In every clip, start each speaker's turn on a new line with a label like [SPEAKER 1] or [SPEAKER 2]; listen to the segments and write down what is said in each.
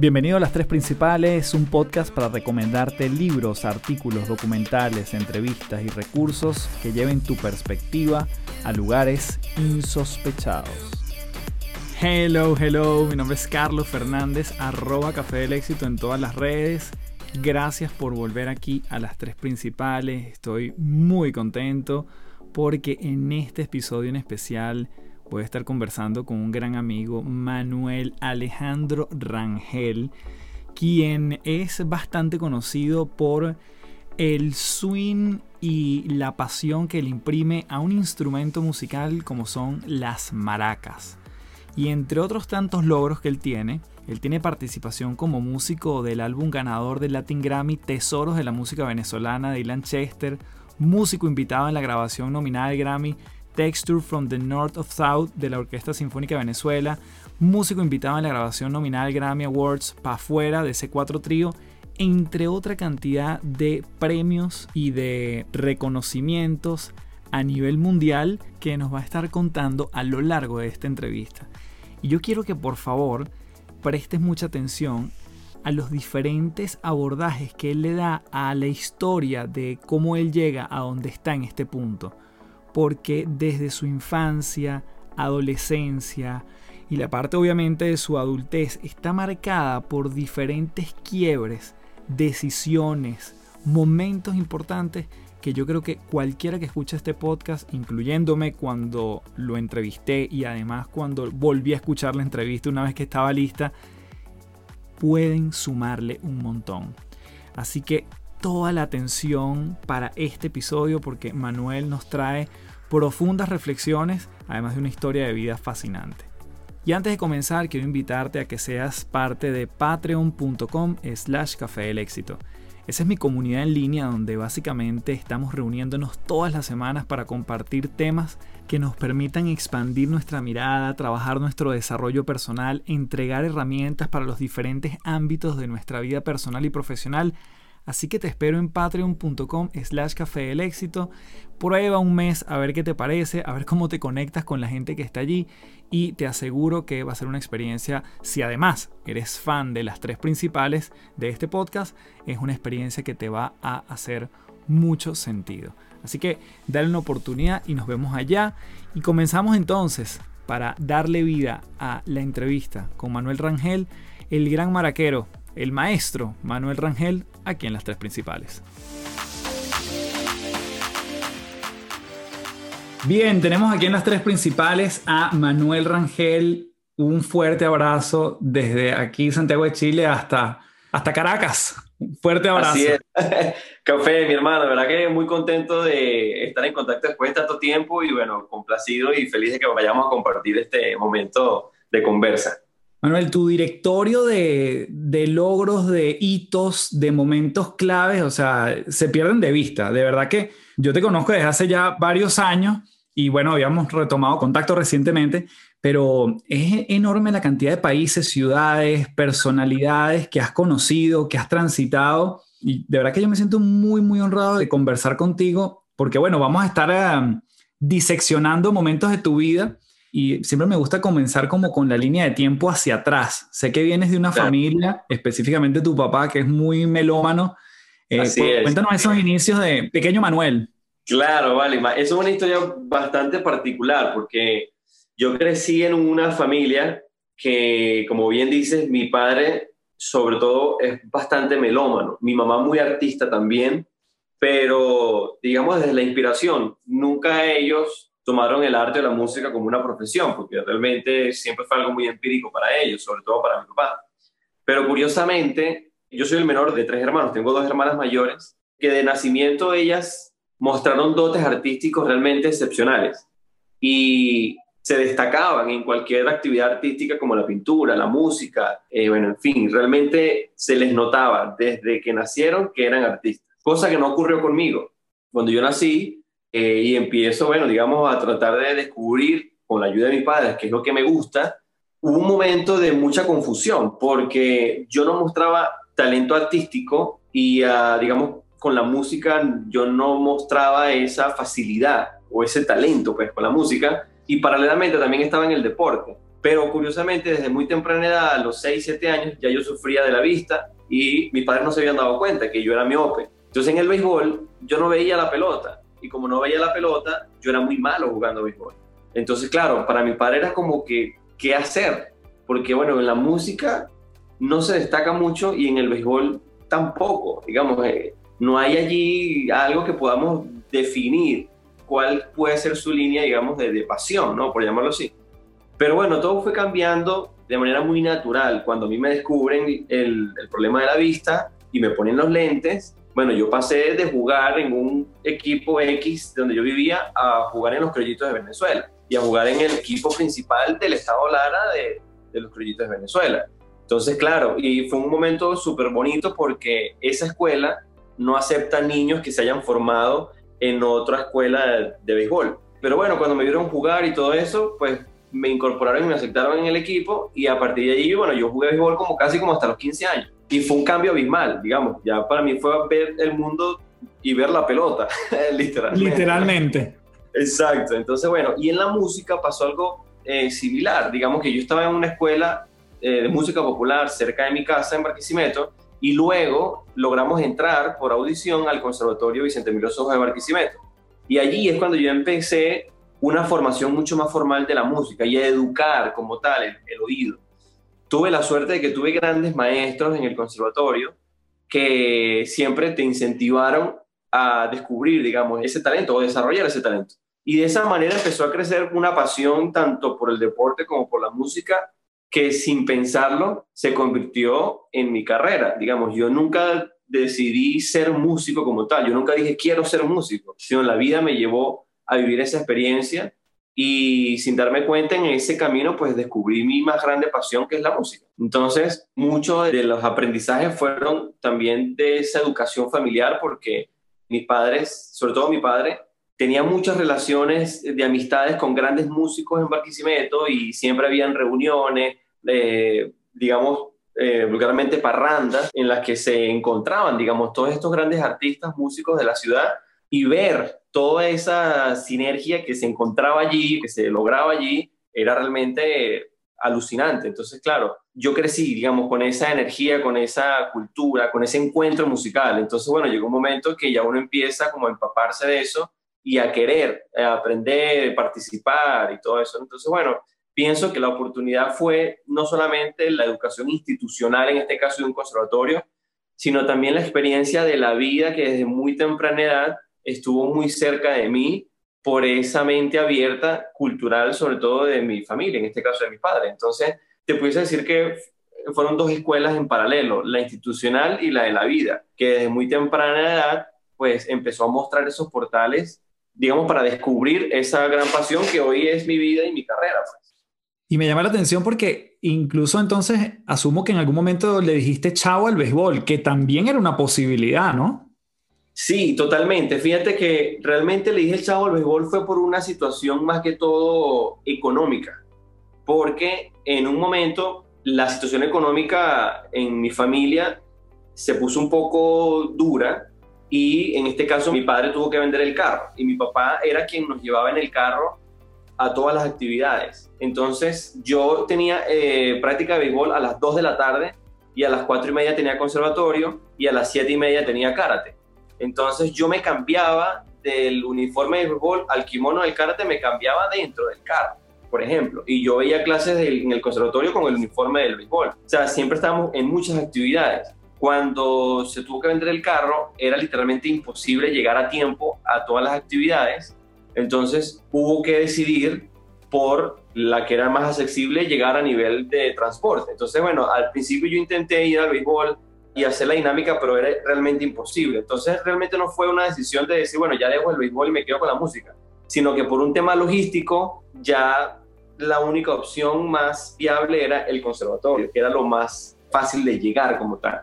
[SPEAKER 1] Bienvenido a Las Tres Principales, un podcast para recomendarte libros, artículos, documentales, entrevistas y recursos que lleven tu perspectiva a lugares insospechados. Hello, hello, mi nombre es Carlos Fernández, arroba Café del Éxito en todas las redes. Gracias por volver aquí a Las Tres Principales, estoy muy contento porque en este episodio en especial voy a estar conversando con un gran amigo, Manuel Alejandro Rangel, quien es bastante conocido por el swing y la pasión que le imprime a un instrumento musical como son las maracas. Y entre otros tantos logros que él tiene, él tiene participación como músico del álbum ganador del Latin Grammy Tesoros de la Música Venezolana de Ilan Chester, músico invitado en la grabación nominada del Grammy Texture from the North of South de la Orquesta Sinfónica de Venezuela, músico invitado en la grabación nominal Grammy Awards Pa' Fuera de C4 Trío, entre otra cantidad de premios y de reconocimientos a nivel mundial que nos va a estar contando a lo largo de esta entrevista. Y yo quiero que por favor prestes mucha atención a los diferentes abordajes que él le da a la historia de cómo él llega a donde está en este punto porque desde su infancia, adolescencia y la parte obviamente de su adultez está marcada por diferentes quiebres, decisiones, momentos importantes que yo creo que cualquiera que escuche este podcast, incluyéndome cuando lo entrevisté y además cuando volví a escuchar la entrevista una vez que estaba lista, pueden sumarle un montón. Así que toda la atención para este episodio porque Manuel nos trae profundas reflexiones, además de una historia de vida fascinante. Y antes de comenzar, quiero invitarte a que seas parte de patreon.com slash café del éxito. Esa es mi comunidad en línea donde básicamente estamos reuniéndonos todas las semanas para compartir temas que nos permitan expandir nuestra mirada, trabajar nuestro desarrollo personal, entregar herramientas para los diferentes ámbitos de nuestra vida personal y profesional Así que te espero en patreon.com slash café del éxito. Prueba un mes a ver qué te parece, a ver cómo te conectas con la gente que está allí y te aseguro que va a ser una experiencia, si además eres fan de las tres principales de este podcast, es una experiencia que te va a hacer mucho sentido. Así que dale una oportunidad y nos vemos allá. Y comenzamos entonces para darle vida a la entrevista con Manuel Rangel, el gran maraquero el maestro Manuel Rangel aquí en las tres principales. Bien, tenemos aquí en las tres principales a Manuel Rangel. Un fuerte abrazo desde aquí, Santiago de Chile, hasta, hasta Caracas. Un fuerte abrazo.
[SPEAKER 2] Así es. Café, mi hermano, verdad que muy contento de estar en contacto después de tanto tiempo y bueno, complacido y feliz de que vayamos a compartir este momento de conversa.
[SPEAKER 1] Manuel, tu directorio de, logros, de hitos, de momentos claves, o sea, se pierden de vista. De verdad que yo te conozco desde hace ya varios años y bueno, habíamos retomado contacto recientemente, pero es enorme la cantidad de países, ciudades, personalidades que has conocido, que has transitado y de verdad que yo me siento muy, muy honrado de conversar contigo porque bueno, vamos a estar eh, diseccionando momentos de tu vida y siempre me gusta comenzar como con la línea de tiempo hacia atrás. Sé que vienes de una familia, específicamente tu papá, que es muy melómano. Eh, cuéntanos esos inicios de pequeño Manuel.
[SPEAKER 2] Claro, vale. Eso es una historia bastante particular porque yo crecí en una familia que, como bien dices, mi padre sobre todo es bastante melómano. Mi mamá muy artista también, pero digamos desde la inspiración. Nunca ellos tomaron el arte o la música como una profesión, porque realmente siempre fue algo muy empírico para ellos, sobre todo para mi papá. Pero curiosamente, yo soy el menor de tres hermanos, tengo dos hermanas mayores, que de nacimiento ellas mostraron dotes artísticos realmente excepcionales y se destacaban en cualquier actividad artística como la pintura, la música, eh, bueno, en fin, realmente se les notaba desde que nacieron que eran artistas, cosa que no ocurrió conmigo. Cuando yo nací, eh, y empiezo, bueno, digamos, a tratar de descubrir con la ayuda de mis padres qué es lo que me gusta, hubo un momento de mucha confusión porque yo no mostraba talento artístico y, ah, digamos, con la música yo no mostraba esa facilidad o ese talento, pues, con la música y paralelamente también estaba en el deporte. Pero curiosamente, desde muy temprana edad, a los 6, 7 años, ya yo sufría de la vista y mis padres no se habían dado cuenta que yo era miope. Entonces en el béisbol yo no veía la pelota y como no veía la pelota, yo era muy malo jugando béisbol. Entonces, claro, para mi padre era como que, ¿qué hacer? Porque bueno, en la música no se destaca mucho y en el béisbol tampoco, digamos, eh, no hay allí algo que podamos definir cuál puede ser su línea, digamos, de, de pasión, ¿no? Por llamarlo así. Pero bueno, todo fue cambiando de manera muy natural. Cuando a mí me descubren el, el, problema de la vista y me ponen los lentes, bueno, yo pasé de jugar en un equipo X donde yo vivía a jugar en los Criollitos de Venezuela y a jugar en el equipo principal del Estado Lara de, de los Criollitos de Venezuela. Entonces, claro, y fue un momento súper bonito porque esa escuela no acepta niños que se hayan formado en otra escuela de, de béisbol. Pero bueno, cuando me vieron jugar y todo eso, pues me incorporaron y me aceptaron en el equipo y a partir de allí, bueno, yo jugué béisbol como casi como hasta los 15 años. Y fue un cambio abismal, digamos, ya para mí fue ver el mundo y ver la pelota, literalmente.
[SPEAKER 1] Literalmente.
[SPEAKER 2] Exacto, entonces bueno, y en la música pasó algo eh, similar, digamos que yo estaba en una escuela eh, de música popular cerca de mi casa en Barquisimeto y luego logramos entrar por audición al Conservatorio Vicente Emilio Sojo de Barquisimeto. Y allí es cuando yo empecé una formación mucho más formal de la música y a educar como tal el, el, oído. Tuve la suerte de que tuve grandes maestros en el conservatorio que siempre te incentivaron a descubrir, digamos, ese talento o desarrollar ese talento. Y de esa manera empezó a crecer una pasión tanto por el deporte como por la música que sin pensarlo se convirtió en mi carrera. Digamos, yo nunca decidí ser músico como tal, yo nunca dije quiero ser músico, sino la vida me llevó a vivir esa experiencia y sin darme cuenta en ese camino pues descubrí mi más grande pasión que es la música. Entonces muchos de los aprendizajes fueron también de esa educación familiar porque mis padres, sobre todo mi padre, tenía muchas relaciones de amistades con grandes músicos en Barquisimeto y siempre habían reuniones, eh, digamos, eh, vulgarmente parrandas, en las que se encontraban, digamos, todos estos grandes artistas, músicos de la ciudad y ver toda esa sinergia que se encontraba allí, que se lograba allí, era realmente alucinante. Entonces, claro, yo crecí, digamos, con esa energía, con esa cultura, con ese encuentro musical. Entonces, bueno, llegó un momento que ya uno empieza como a empaparse de eso y a querer a aprender, participar y todo eso. Entonces, bueno, pienso que la oportunidad fue no solamente la educación institucional, en este caso de un conservatorio, sino también la experiencia de la vida que desde muy temprana edad estuvo muy cerca de mí por esa mente abierta cultural, sobre todo de mi familia, en este caso de mi padre. Entonces, te pudiese decir que fueron dos escuelas en paralelo, la institucional y la de la vida, que desde muy temprana edad, pues empezó a mostrar esos portales, digamos, para descubrir esa gran pasión que hoy es mi vida y mi carrera. Pues.
[SPEAKER 1] Y me llama la atención porque incluso entonces asumo que en algún momento le dijiste chao al béisbol, que también era una posibilidad, ¿no?
[SPEAKER 2] Sí, totalmente. Fíjate que realmente le dije el chavo al béisbol fue por una situación más que todo económica, porque en un momento la situación económica en mi familia se puso un poco dura y en este caso mi padre tuvo que vender el carro y mi papá era quien nos llevaba en el carro a todas las actividades. Entonces yo tenía eh, práctica de béisbol a las 2 de la tarde y a las 4 y media tenía conservatorio y a las 7 y media tenía karate. Entonces yo me cambiaba del uniforme de béisbol al kimono del karate, me cambiaba dentro del carro, por ejemplo. Y yo veía clases en el conservatorio con el uniforme del béisbol. O sea, siempre estábamos en muchas actividades. Cuando se tuvo que vender el carro, era literalmente imposible llegar a tiempo a todas las actividades. Entonces hubo que decidir por la que era más accesible llegar a nivel de transporte. Entonces, bueno, al principio yo intenté ir al béisbol, y hacer la dinámica, pero era realmente imposible. Entonces realmente no fue una decisión de decir, bueno, ya dejo el béisbol y me quedo con la música, sino que por un tema logístico ya la única opción más viable era el conservatorio, que era lo más fácil de llegar como tal.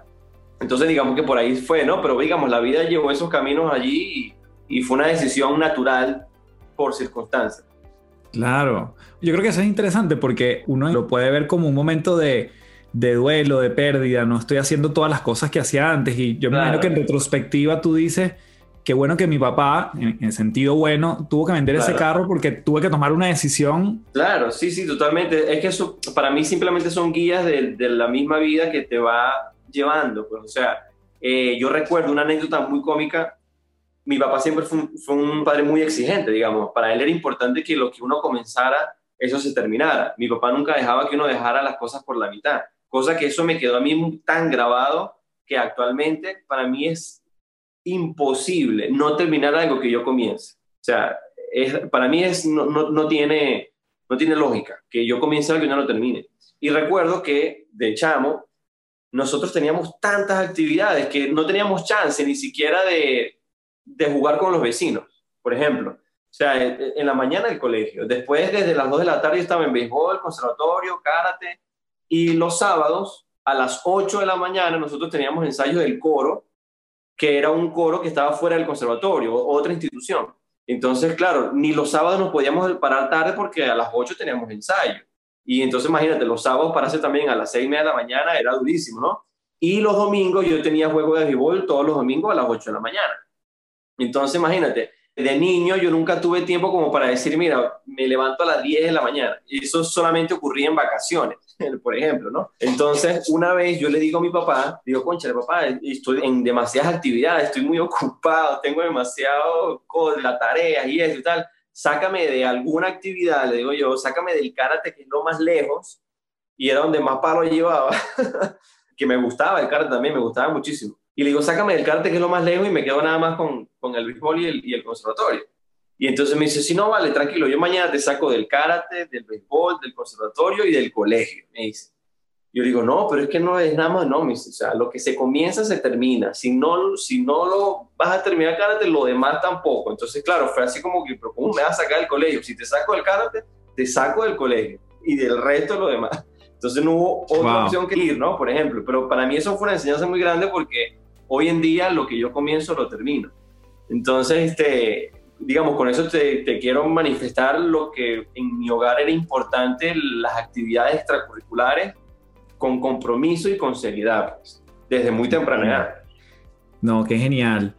[SPEAKER 2] Entonces digamos que por ahí fue, ¿no? Pero digamos, la vida llevó esos caminos allí y, y fue una decisión natural por circunstancias.
[SPEAKER 1] Claro, yo creo que eso es interesante porque uno lo puede ver como un momento de, de duelo, de pérdida, no estoy haciendo todas las cosas que hacía antes. Y yo me imagino que en retrospectiva tú dices, qué bueno que mi papá, en, sentido bueno, tuvo que vender ese carro porque tuve que tomar una decisión.
[SPEAKER 2] Claro, sí, sí, totalmente. Es que eso para mí simplemente son guías de, la misma vida que te va llevando. Pues, o sea, eh, yo recuerdo una anécdota muy cómica. Mi papá siempre fue un, fue un padre muy exigente, digamos. Para él era importante que lo que uno comenzara, eso se terminara. Mi papá nunca dejaba que uno dejara las cosas por la mitad. Cosa que eso me quedó a mí tan grabado que actualmente para mí es imposible no terminar algo que yo comience. O sea, para mí es, no, no, tiene, no tiene lógica que yo comience algo y no lo termine. Y recuerdo que de chamo, nosotros teníamos tantas actividades que no teníamos chance ni siquiera de, de jugar con los vecinos, por ejemplo. O sea, en la mañana el colegio, después desde las 2 de la tarde estaba en béisbol, conservatorio, karate, y los sábados a las 8 de la mañana nosotros teníamos ensayo del coro que era un coro que estaba fuera del conservatorio, otra institución. Entonces, claro, ni los sábados nos podíamos parar tarde porque a las 8 teníamos ensayo. Y entonces, imagínate, los sábados pararse también a las 6 y media de la mañana era durísimo, ¿no? Y los domingos, yo tenía juego de béisbol todos los domingos a las 8 de la mañana. Entonces, imagínate, de niño yo nunca tuve tiempo como para decir, mira, me levanto a las 10 de la mañana. Eso solamente ocurría en vacaciones, por ejemplo, ¿no? Entonces, una vez yo le digo a mi papá, digo, concha, papá, estoy en demasiadas actividades, estoy muy ocupado, tengo demasiado con la tarea y eso y tal. Sácame de alguna actividad, le digo yo, sácame del karate, que es lo más lejos, y era donde más palo llevaba, que me gustaba el karate también, me gustaba muchísimo y le digo, sácame del karate, que es lo más lejos, y me quedo nada más con, con el béisbol y el, y el conservatorio. Y entonces me dice, si no, vale, tranquilo, yo mañana te saco del karate, del béisbol, del conservatorio y del colegio, me dice. Yo digo, no, pero es que no es nada más, no, me dice, o sea, lo que se comienza se termina. Si no, si no lo vas a terminar karate, lo demás tampoco. Entonces, claro, fue así como que, pero ¿cómo me vas a sacar del colegio? Si te saco del karate, te saco del colegio y del resto lo demás. Entonces no hubo otra opción que ir, ¿no? Por ejemplo, pero para mí eso fue una enseñanza muy grande porque hoy en día lo que yo comienzo lo termino. Entonces, este, digamos, con eso te, quiero manifestar lo que en mi hogar era importante, las actividades extracurriculares con compromiso y con seriedad, pues, desde muy temprana edad.
[SPEAKER 1] No, qué genial.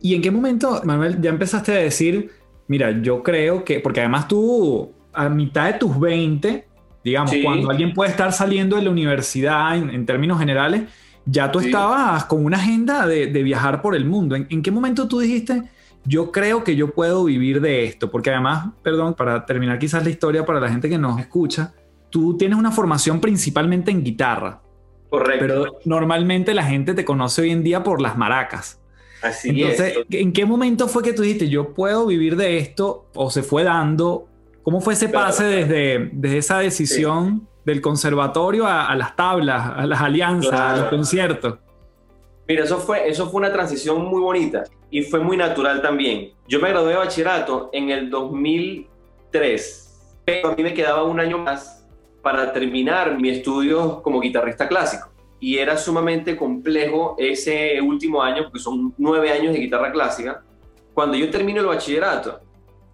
[SPEAKER 1] ¿Y en qué momento, Manuel, ya empezaste a decir, mira, yo creo que, porque además tú a mitad de tus 20, digamos, cuando alguien puede estar saliendo de la universidad en términos generales, ya tú estabas con una agenda de, viajar por el mundo. ¿En, qué momento tú dijiste, yo creo que yo puedo vivir de esto? Porque además, perdón, para terminar quizás la historia para la gente que nos escucha, tú tienes una formación principalmente en guitarra.
[SPEAKER 2] Correcto.
[SPEAKER 1] Pero normalmente la gente te conoce hoy en día por las maracas.
[SPEAKER 2] Así
[SPEAKER 1] Entonces, ¿en qué momento fue que tú dijiste, yo puedo vivir de esto? ¿O se fue dando? ¿Cómo fue ese pase desde, desde esa decisión? del conservatorio a, las tablas, a las alianzas, a los conciertos.
[SPEAKER 2] Mira, eso fue, eso fue una transición muy bonita y fue muy natural también. Yo me gradué de bachillerato en el 2003, pero a mí me quedaba un año más para terminar mi estudio como guitarrista clásico. Y era sumamente complejo ese último año, porque son nueve años de guitarra clásica. Cuando yo termino el bachillerato,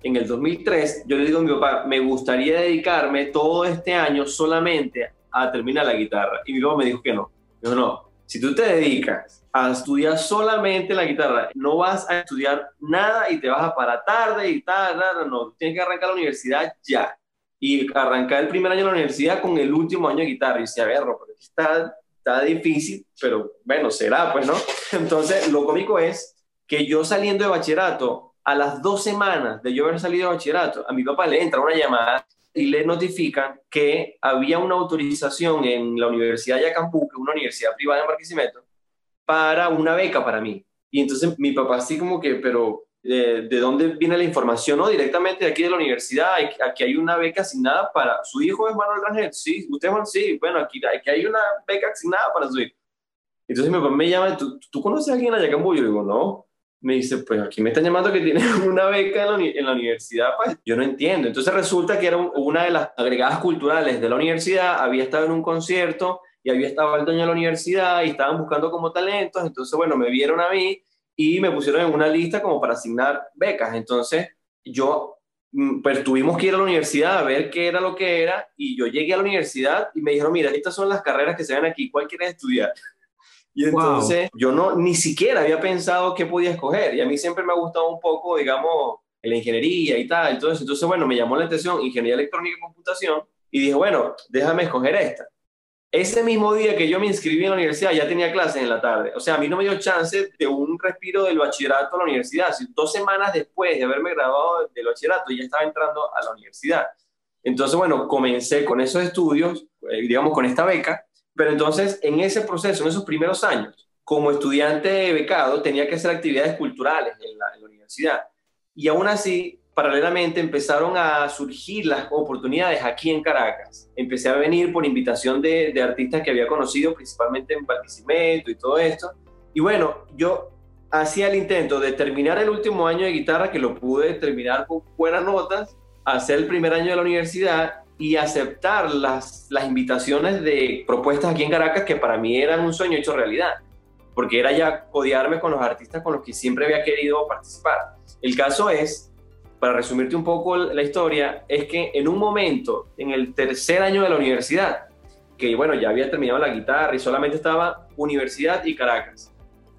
[SPEAKER 2] en el 2003, yo le digo a mi papá, me gustaría dedicarme todo este año solamente a terminar la guitarra. Y mi papá me dijo que no. Dijo, no, si tú te dedicas a estudiar solamente la guitarra, no vas a estudiar nada y te vas a parar tarde y tal, no, no, tienes que arrancar la universidad ya. Y arrancar el primer año de la universidad con el último año de guitarra. Y decía, a ver, está, está difícil, pero bueno, será, pues, ¿no? Entonces, lo cómico es que yo saliendo de bachillerato, a las dos semanas de yo haber salido de bachillerato, a mi papá le entra una llamada y le notifican que había una autorización en la Universidad de Yacambú, que es una universidad privada en Barquisimeto, para una beca para mí. Y entonces mi papá así como que, pero ¿de, dónde viene la información? No, directamente de aquí de la universidad, aquí hay una beca asignada para su hijo es Manuel Rangel. Sí, usted es sí, bueno, aquí, aquí hay una beca asignada para su hijo. Entonces mi papá me llama, ¿tú, ¿tú conoces a alguien en Yacambú? Yo digo, no me dice, pues aquí me están llamando que tiene una beca en la, universidad, pues yo no entiendo. Entonces resulta que era una de las agregadas culturales de la universidad, había estado en un concierto y había estado el dueño de la universidad y estaban buscando como talentos, entonces bueno, me vieron a mí y me pusieron en una lista como para asignar becas. Entonces yo, mm, pues tuvimos que ir a la universidad a ver qué era lo que era y yo llegué a la universidad y me dijeron, mira, estas son las carreras que se ven aquí, ¿cuál quieres estudiar? Y entonces yo no ni siquiera había pensado qué podía escoger. Y a mí siempre me ha gustado un poco, digamos, la ingeniería y tal. Entonces, entonces bueno, me llamó la atención ingeniería electrónica y computación. Y dije, bueno, déjame escoger esta. Ese mismo día que yo me inscribí en la universidad ya tenía clases en la tarde. O sea, a mí no me dio chance de un respiro del bachillerato a la universidad. Dos semanas después de haberme graduado del bachillerato ya estaba entrando a la universidad. Entonces, bueno, comencé con esos estudios, eh, digamos, con esta beca pero entonces, en ese proceso, en esos primeros años, como estudiante becado, tenía que hacer actividades culturales en la, universidad. Y aún así, paralelamente empezaron a surgir las oportunidades aquí en Caracas. Empecé a venir por invitación de, artistas que había conocido, principalmente en Barquisimeto y todo esto. Y bueno, yo hacía el intento de terminar el último año de guitarra, que lo pude terminar con buenas notas, hacer el primer año de la universidad y aceptar las, las invitaciones de propuestas aquí en Caracas que para mí eran un sueño hecho realidad, porque era ya codearme con los artistas con los que siempre había querido participar. El caso es, para resumirte un poco la historia, es que en un momento, en el tercer año de la universidad, que bueno, ya había terminado la guitarra y solamente estaba Universidad y Caracas,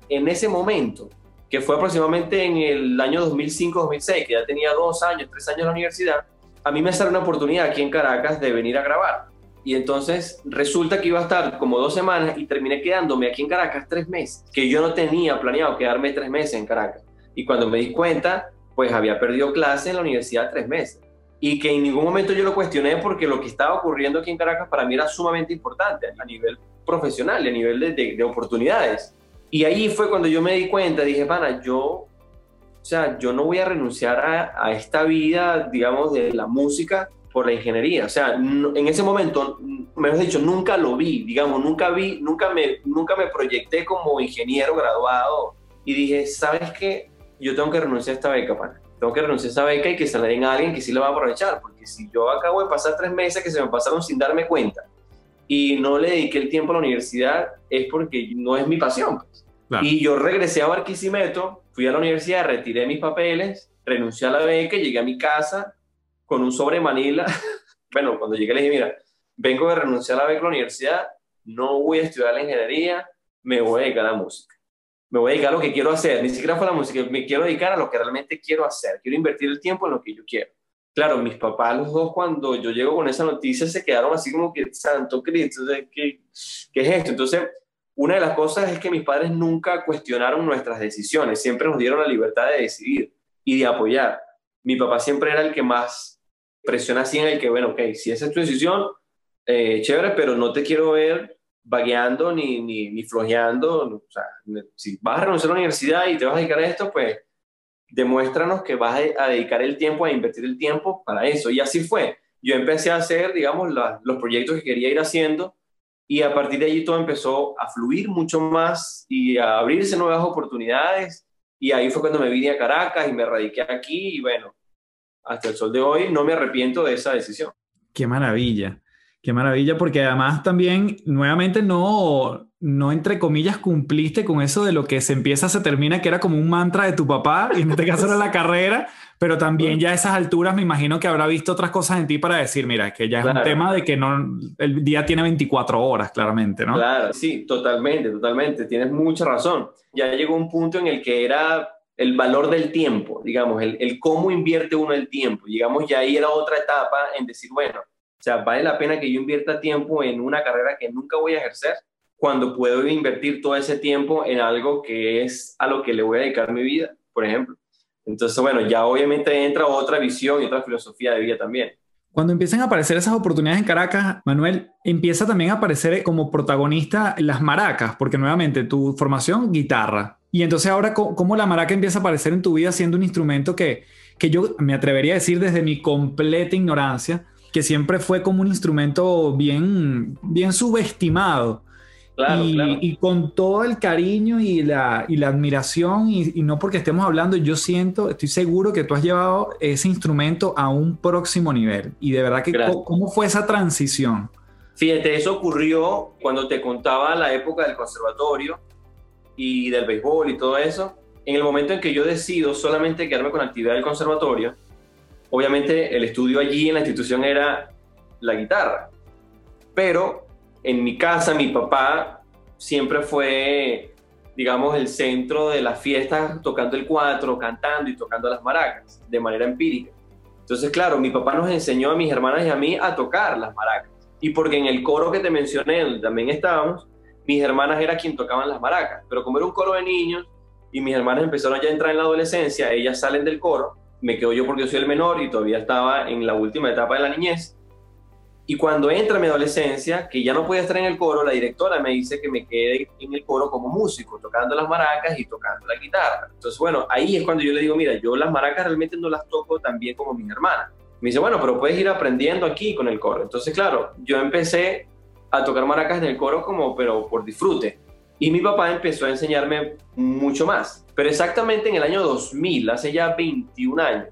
[SPEAKER 2] en ese momento, que fue aproximadamente en el año 2005-2006, que ya tenía dos años, tres años en la universidad, a mí me sale una oportunidad aquí en Caracas de venir a grabar. Y entonces resulta que iba a estar como dos semanas y terminé quedándome aquí en Caracas tres meses, que yo no tenía planeado quedarme tres meses en Caracas. Y cuando me di cuenta, pues había perdido clase en la universidad tres meses. Y que en ningún momento yo lo cuestioné porque lo que estaba ocurriendo aquí en Caracas para mí era sumamente importante a nivel profesional a nivel de, de, de oportunidades. Y ahí fue cuando yo me di cuenta, dije, pana, yo sea, yo no voy a renunciar a, esta vida, digamos, de la música por la ingeniería. O sea, en ese momento, mejor dicho, nunca lo vi, digamos, nunca vi, nunca me, nunca me proyecté como ingeniero graduado y dije, ¿sabes qué? Yo tengo que renunciar a esta beca, pana. Tengo que renunciar a esta beca y que se la den a alguien que sí la va a aprovechar, porque si yo acabo de pasar tres meses que se me pasaron sin darme cuenta y no le dediqué el tiempo a la universidad, es porque no es mi pasión. Pues. Y yo regresé a Barquisimeto, fui a la universidad, retiré mis papeles, renuncié a la beca, llegué a mi casa con un sobre Manila. bueno, cuando llegué le dije, mira, vengo de renunciar a la beca a la universidad, no voy a estudiar la ingeniería, me voy a dedicar a la música. Me voy a dedicar a lo que quiero hacer, ni siquiera fue la música, me quiero dedicar a lo que realmente quiero hacer, quiero invertir el tiempo en lo que yo quiero. Claro, mis papás, los dos, cuando yo llego con esa noticia, se quedaron así como que, santo Cristo, ¿qué, qué es esto? Entonces, una de las cosas es que mis padres nunca cuestionaron nuestras decisiones, siempre nos dieron la libertad de decidir y de apoyar. Mi papá siempre era el que más presiona así en el que, bueno, ok, si esa es tu decisión, eh, chévere, pero no te quiero ver vagueando ni, ni, ni flojeando. O sea, si vas a renunciar a la universidad y te vas a dedicar a esto, pues demuéstranos que vas a dedicar el tiempo, a invertir el tiempo para eso. Y así fue. Yo empecé a hacer, digamos, los proyectos que quería ir haciendo y a partir de allí todo empezó a fluir mucho más y a abrirse nuevas oportunidades. Y ahí fue cuando me vine a Caracas y me radiqué aquí y bueno, hasta el sol de hoy no me arrepiento de esa decisión.
[SPEAKER 1] Qué maravilla, qué maravilla, porque además también nuevamente no, no entre comillas cumpliste con eso de lo que se empieza, se termina, que era como un mantra de tu papá, y en este caso era la carrera, pero también ya a esas alturas me imagino que habrá visto otras cosas en ti para decir, mira, que ya es un tema de que no, el día tiene 24 horas, claramente, ¿no?
[SPEAKER 2] Claro, sí, totalmente, totalmente, tienes mucha razón. Ya llegó un punto en el que era el valor del tiempo, digamos, el, el cómo invierte uno el tiempo. Digamos, ya ahí era otra etapa en decir, bueno, o sea, vale la pena que yo invierta tiempo en una carrera que nunca voy a ejercer cuando puedo invertir todo ese tiempo en algo que es a lo que le voy a dedicar mi vida, por ejemplo. Entonces, bueno, ya obviamente entra otra visión y otra filosofía de vida también.
[SPEAKER 1] Cuando empiezan a aparecer esas oportunidades en Caracas, Manuel, empieza también a aparecer como protagonista las maracas, porque nuevamente tu formación, guitarra. Y entonces ahora, ¿cómo la maraca empieza a aparecer en tu vida siendo un instrumento que, que yo me atrevería a decir desde mi completa ignorancia, que siempre fue como un instrumento bien, bien subestimado? Y, con todo el cariño y la, y la admiración, y, no porque estemos hablando, yo siento, estoy seguro que tú has llevado ese instrumento a un próximo nivel. Y de verdad que, ¿cómo fue esa transición?
[SPEAKER 2] Fíjate, eso ocurrió cuando te contaba la época del conservatorio y del béisbol y todo eso. En el momento en que yo decido solamente quedarme con la actividad del conservatorio, obviamente el estudio allí en la institución era la guitarra. Pero en mi casa mi papá siempre fue, digamos, el centro de las fiestas, tocando el cuatro, cantando y tocando las maracas, de manera empírica. Entonces, claro, mi papá nos enseñó a mis hermanas y a mí a tocar las maracas. Y porque en el coro que te mencioné, donde también estábamos, mis hermanas era quien tocaban las maracas. Pero como era un coro de niños y mis hermanas empezaron ya a entrar en la adolescencia, ellas salen del coro, me quedo yo porque soy el menor y todavía estaba en la última etapa de la niñez. Y cuando entra mi adolescencia, que ya no podía estar en el coro, la directora me dice que me quede en el coro como músico, tocando las maracas y tocando la guitarra. Entonces, bueno, ahí es cuando yo le digo, mira, yo las maracas realmente no las toco tan bien como mis hermanas. Me dice, bueno, pero puedes ir aprendiendo aquí con el coro. Entonces, claro, yo empecé a tocar maracas en el coro como, pero por disfrute. Y mi papá empezó a enseñarme mucho más. Pero exactamente en el año 2000, hace ya 21 años,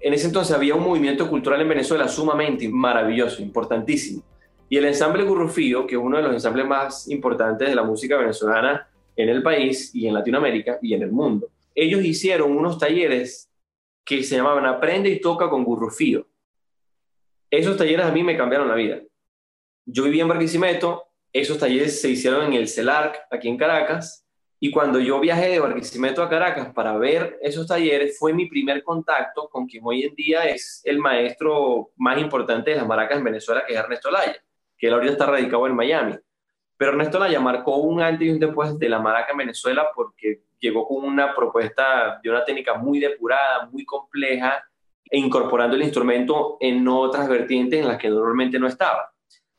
[SPEAKER 2] en ese entonces había un movimiento cultural en Venezuela sumamente maravilloso, importantísimo. Y el ensamble Gurrufío, que es uno de los ensambles más importantes de la música venezolana en el país y en Latinoamérica y en el mundo, ellos hicieron unos talleres que se llamaban Aprende y toca con Gurrufío. Esos talleres a mí me cambiaron la vida. Yo vivía en Barquisimeto, esos talleres se hicieron en el CELARC, aquí en Caracas, y cuando yo viajé de Barquisimeto a Caracas para ver esos talleres, fue mi primer contacto con quien hoy en día es el maestro más importante de las maracas en Venezuela, que es Ernesto Laya, que él ahorita está radicado en Miami. Pero Ernesto Laya marcó un antes y un después de la maraca en Venezuela porque llegó con una propuesta de una técnica muy depurada, muy compleja, e incorporando el instrumento en otras vertientes en las que normalmente no estaba.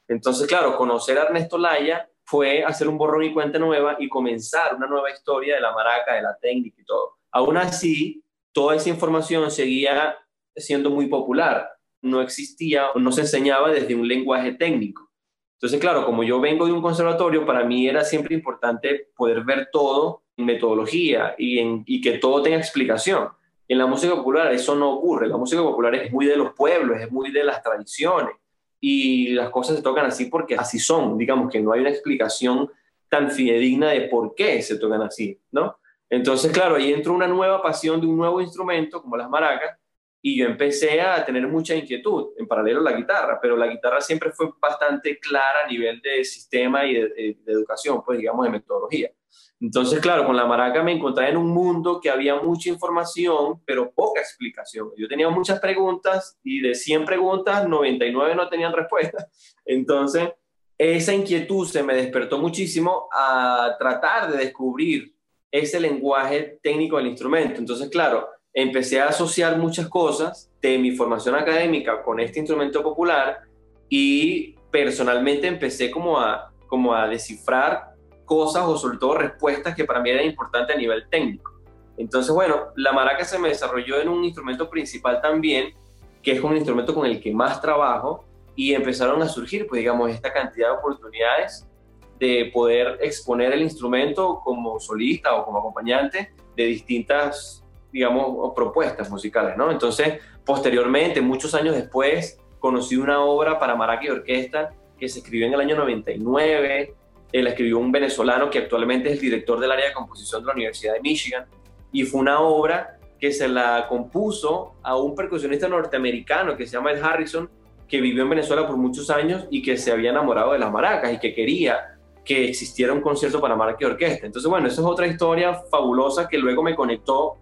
[SPEAKER 2] Entonces, claro, conocer a Ernesto Laya fue hacer un borrón y cuenta nueva y comenzar una nueva historia de la maraca, de la técnica y todo. Aún así, toda esa información seguía siendo muy popular. No existía no se enseñaba desde un lenguaje técnico. Entonces, claro, como yo vengo de un conservatorio, para mí era siempre importante poder ver todo en metodología y, y que todo tenga explicación. En la música popular eso no ocurre. La música popular es muy de los pueblos, es muy de las tradiciones y las cosas se tocan así porque así son, digamos que no hay una explicación tan fidedigna de por qué se tocan así, ¿no? Entonces, claro, ahí entró una nueva pasión de un nuevo instrumento como las maracas y yo empecé a tener mucha inquietud en paralelo a la guitarra, pero la guitarra siempre fue bastante clara a nivel de sistema y de, de educación, pues digamos de metodología. Entonces, claro, con la maraca me encontré en un mundo que había mucha información, pero poca explicación. Yo tenía muchas preguntas y de 100 preguntas, 99 no tenían respuesta. Entonces, esa inquietud se me despertó muchísimo a tratar de descubrir ese lenguaje técnico del instrumento. Entonces, claro, empecé a asociar muchas cosas de mi formación académica con este instrumento popular y personalmente empecé como a, como a descifrar cosas o sobre todo respuestas que para mí eran importantes a nivel técnico. Entonces, bueno, la maraca se me desarrolló en un instrumento principal también, que es un instrumento con el que más trabajo, y empezaron a surgir, pues digamos, esta cantidad de oportunidades de poder exponer el instrumento como solista o como acompañante de distintas, digamos, propuestas musicales, ¿no? Entonces, posteriormente, muchos años después, conocí una obra para maraca y orquesta que se escribió en el año 99, él escribió un venezolano que actualmente es el director del área de composición de la Universidad de Michigan, y fue una obra que se la compuso a un percusionista norteamericano que se llama Ed Harrison, que vivió en Venezuela por muchos años y que se había enamorado de las maracas y que quería que existiera un concierto para maraca y orquesta. Entonces, bueno, esa es otra historia fabulosa que luego me conectó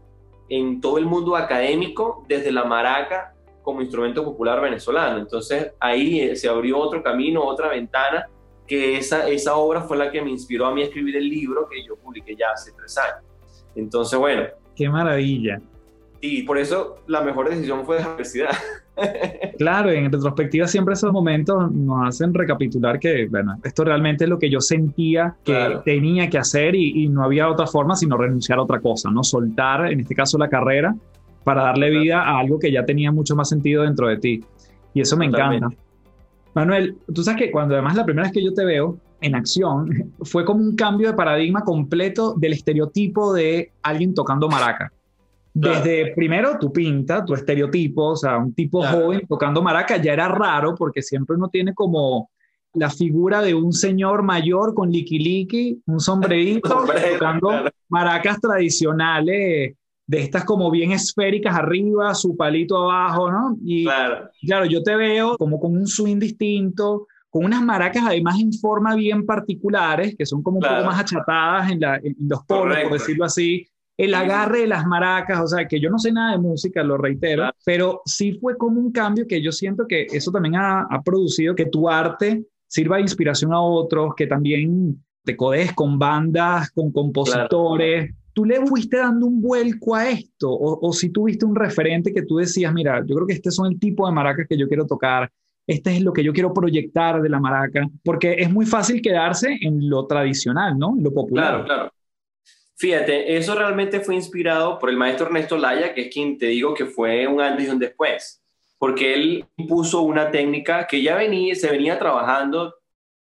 [SPEAKER 2] en todo el mundo académico desde la maraca como instrumento popular venezolano. Entonces, ahí eh, se abrió otro camino, otra ventana que esa, esa obra fue la que me inspiró a mí a escribir el libro que yo publiqué ya hace tres años. Entonces, bueno.
[SPEAKER 1] Qué maravilla.
[SPEAKER 2] Y por eso la mejor decisión fue la universidad.
[SPEAKER 1] Claro, en retrospectiva siempre esos momentos nos hacen recapitular que, bueno, esto realmente es lo que yo sentía que tenía que hacer y, no había otra forma sino renunciar a otra cosa, ¿no? Soltar, en este caso, la carrera para darle vida a algo que ya tenía mucho más sentido dentro de ti. Y eso me encanta. Manuel, tú sabes que cuando además la primera vez que yo te veo en acción, fue como un cambio de paradigma completo del estereotipo de alguien tocando maraca. Desde primero tu pinta, tu estereotipo, o sea, un tipo joven tocando maraca ya era raro porque siempre uno tiene como la figura de un señor mayor con liqui un sombrerito, tocando maracas tradicionales de estas como bien esféricas arriba, su palito abajo, ¿no? Y claro. yo te veo como con un swing distinto, con unas maracas además en forma bien particulares, que son como un poco más achatadas en, los polos, por decirlo así. El agarre de las maracas, o sea, que yo no sé nada de música, lo reitero, pero sí fue como un cambio que yo siento que eso también ha, ha producido que tu arte sirva de inspiración a otros, que también te codes con bandas, con compositores. ¿Tú le fuiste dando un vuelco a esto? O, o si tuviste un referente que tú decías, mira, yo creo que este son el tipo de maracas que yo quiero tocar, este es lo que yo quiero proyectar de la maraca, porque es muy fácil quedarse en lo tradicional, ¿no? Lo popular.
[SPEAKER 2] Claro, claro. Fíjate, eso realmente fue inspirado por el maestro Ernesto Laya, que es quien te digo que fue un antes y un después, porque él impuso una técnica que ya venía, se venía trabajando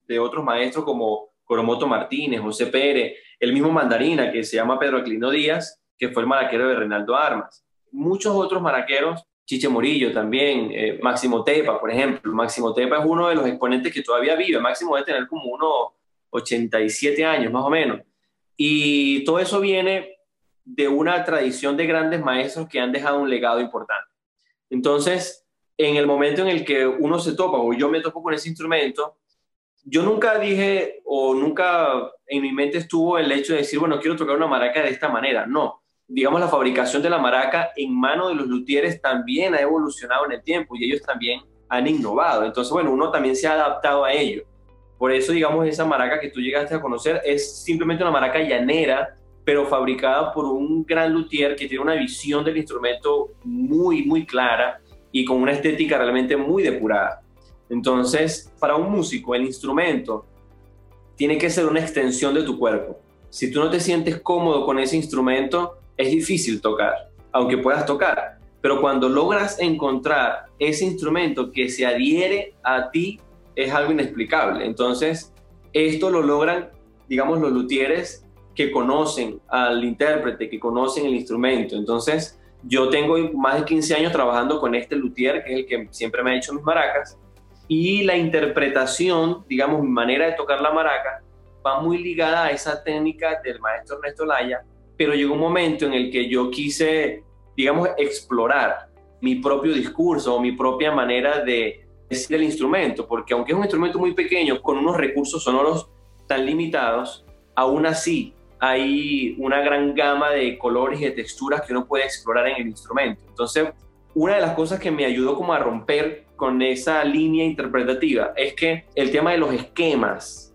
[SPEAKER 2] de otros maestros como Coromoto Martínez, José Pérez, el mismo Mandarina, que se llama Pedro Aquilino Díaz, que fue el maraquero de Reinaldo Armas. Muchos otros maraqueros, Chiche Morillo también, eh, Máximo Tepa, por ejemplo. Máximo Tepa es uno de los exponentes que todavía vive. Máximo debe tener como unos 87 años, más o menos. Y todo eso viene de una tradición de grandes maestros que han dejado un legado importante. Entonces, en el momento en el que uno se topa, o yo me topo con ese instrumento, yo nunca dije o nunca en mi mente estuvo el hecho de decir, bueno, quiero tocar una maraca de esta manera. No, digamos, la fabricación de la maraca en mano de los luthieres también ha evolucionado en el tiempo y ellos también han innovado. Entonces, bueno, uno también se ha adaptado a ello. Por eso, digamos, esa maraca que tú llegaste a conocer es simplemente una maraca llanera, pero fabricada por un gran luthier que tiene una visión del instrumento muy, muy clara y con una estética realmente muy depurada. Entonces, para un músico, el instrumento tiene que ser una extensión de tu cuerpo. Si tú no te sientes cómodo con ese instrumento, es difícil tocar, aunque puedas tocar. Pero cuando logras encontrar ese instrumento que se adhiere a ti, es algo inexplicable. Entonces, esto lo logran, digamos, los luthieres que conocen al intérprete, que conocen el instrumento. Entonces, yo tengo más de 15 años trabajando con este luthier, que es el que siempre me ha hecho mis maracas, y la interpretación, digamos, mi manera de tocar la maraca, va muy ligada a esa técnica del maestro Ernesto Laya, pero llegó un momento en el que yo quise, digamos, explorar mi propio discurso o mi propia manera de decir el instrumento, porque aunque es un instrumento muy pequeño, con unos recursos sonoros tan limitados, aún así hay una gran gama de colores y de texturas que uno puede explorar en el instrumento. Entonces, una de las cosas que me ayudó como a romper con esa línea interpretativa es que el tema de los esquemas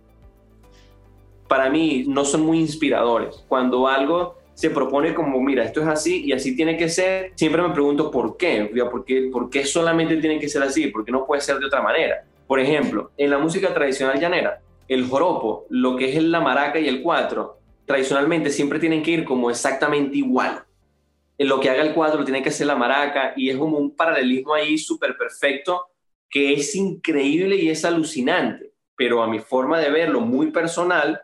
[SPEAKER 2] para mí no son muy inspiradores. Cuando algo se propone como, mira, esto es así y así tiene que ser, siempre me pregunto por qué, ¿por qué, por qué solamente tiene que ser así? ¿Por qué no puede ser de otra manera? Por ejemplo, en la música tradicional llanera, el joropo, lo que es la maraca y el cuatro, tradicionalmente siempre tienen que ir como exactamente igual lo que haga el cuadro tiene que ser la maraca y es como un paralelismo ahí súper perfecto que es increíble y es alucinante, pero a mi forma de verlo muy personal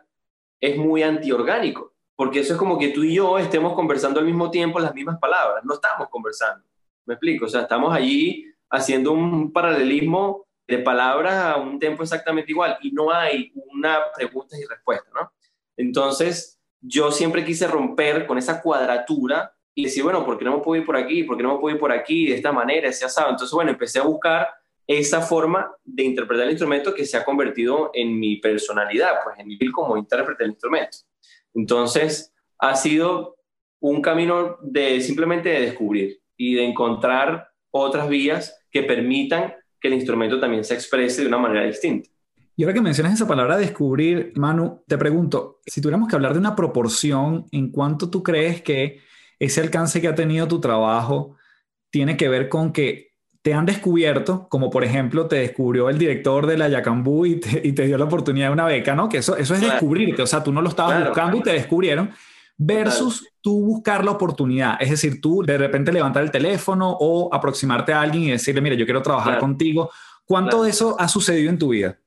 [SPEAKER 2] es muy antiorgánico, porque eso es como que tú y yo estemos conversando al mismo tiempo las mismas palabras, no estamos conversando, me explico, o sea, estamos allí haciendo un paralelismo de palabras a un tiempo exactamente igual y no hay una pregunta y respuesta, ¿no? Entonces, yo siempre quise romper con esa cuadratura y decir, bueno, ¿por qué no me puedo ir por aquí? ¿Por qué no me puedo ir por aquí? De esta manera, ese asado. Entonces, bueno, empecé a buscar esa forma de interpretar el instrumento que se ha convertido en mi personalidad, pues en mi como intérprete del instrumento. Entonces, ha sido un camino de simplemente de descubrir y de encontrar otras vías que permitan que el instrumento también se exprese de una manera distinta.
[SPEAKER 1] Y ahora que mencionas esa palabra descubrir, Manu, te pregunto, si tuviéramos que hablar de una proporción, ¿en cuánto tú crees que ese alcance que ha tenido tu trabajo tiene que ver con que te han descubierto, como por ejemplo te descubrió el director de la Yacambú y te, dio la oportunidad de una beca, ¿no? Que eso, eso es descubrirte, o sea, tú no lo estabas buscando y te descubrieron, versus tú buscar la oportunidad, es decir, tú de repente levantar el teléfono o aproximarte a alguien y decirle, mira, yo quiero trabajar contigo. ¿Cuánto de eso ha sucedido en tu vida?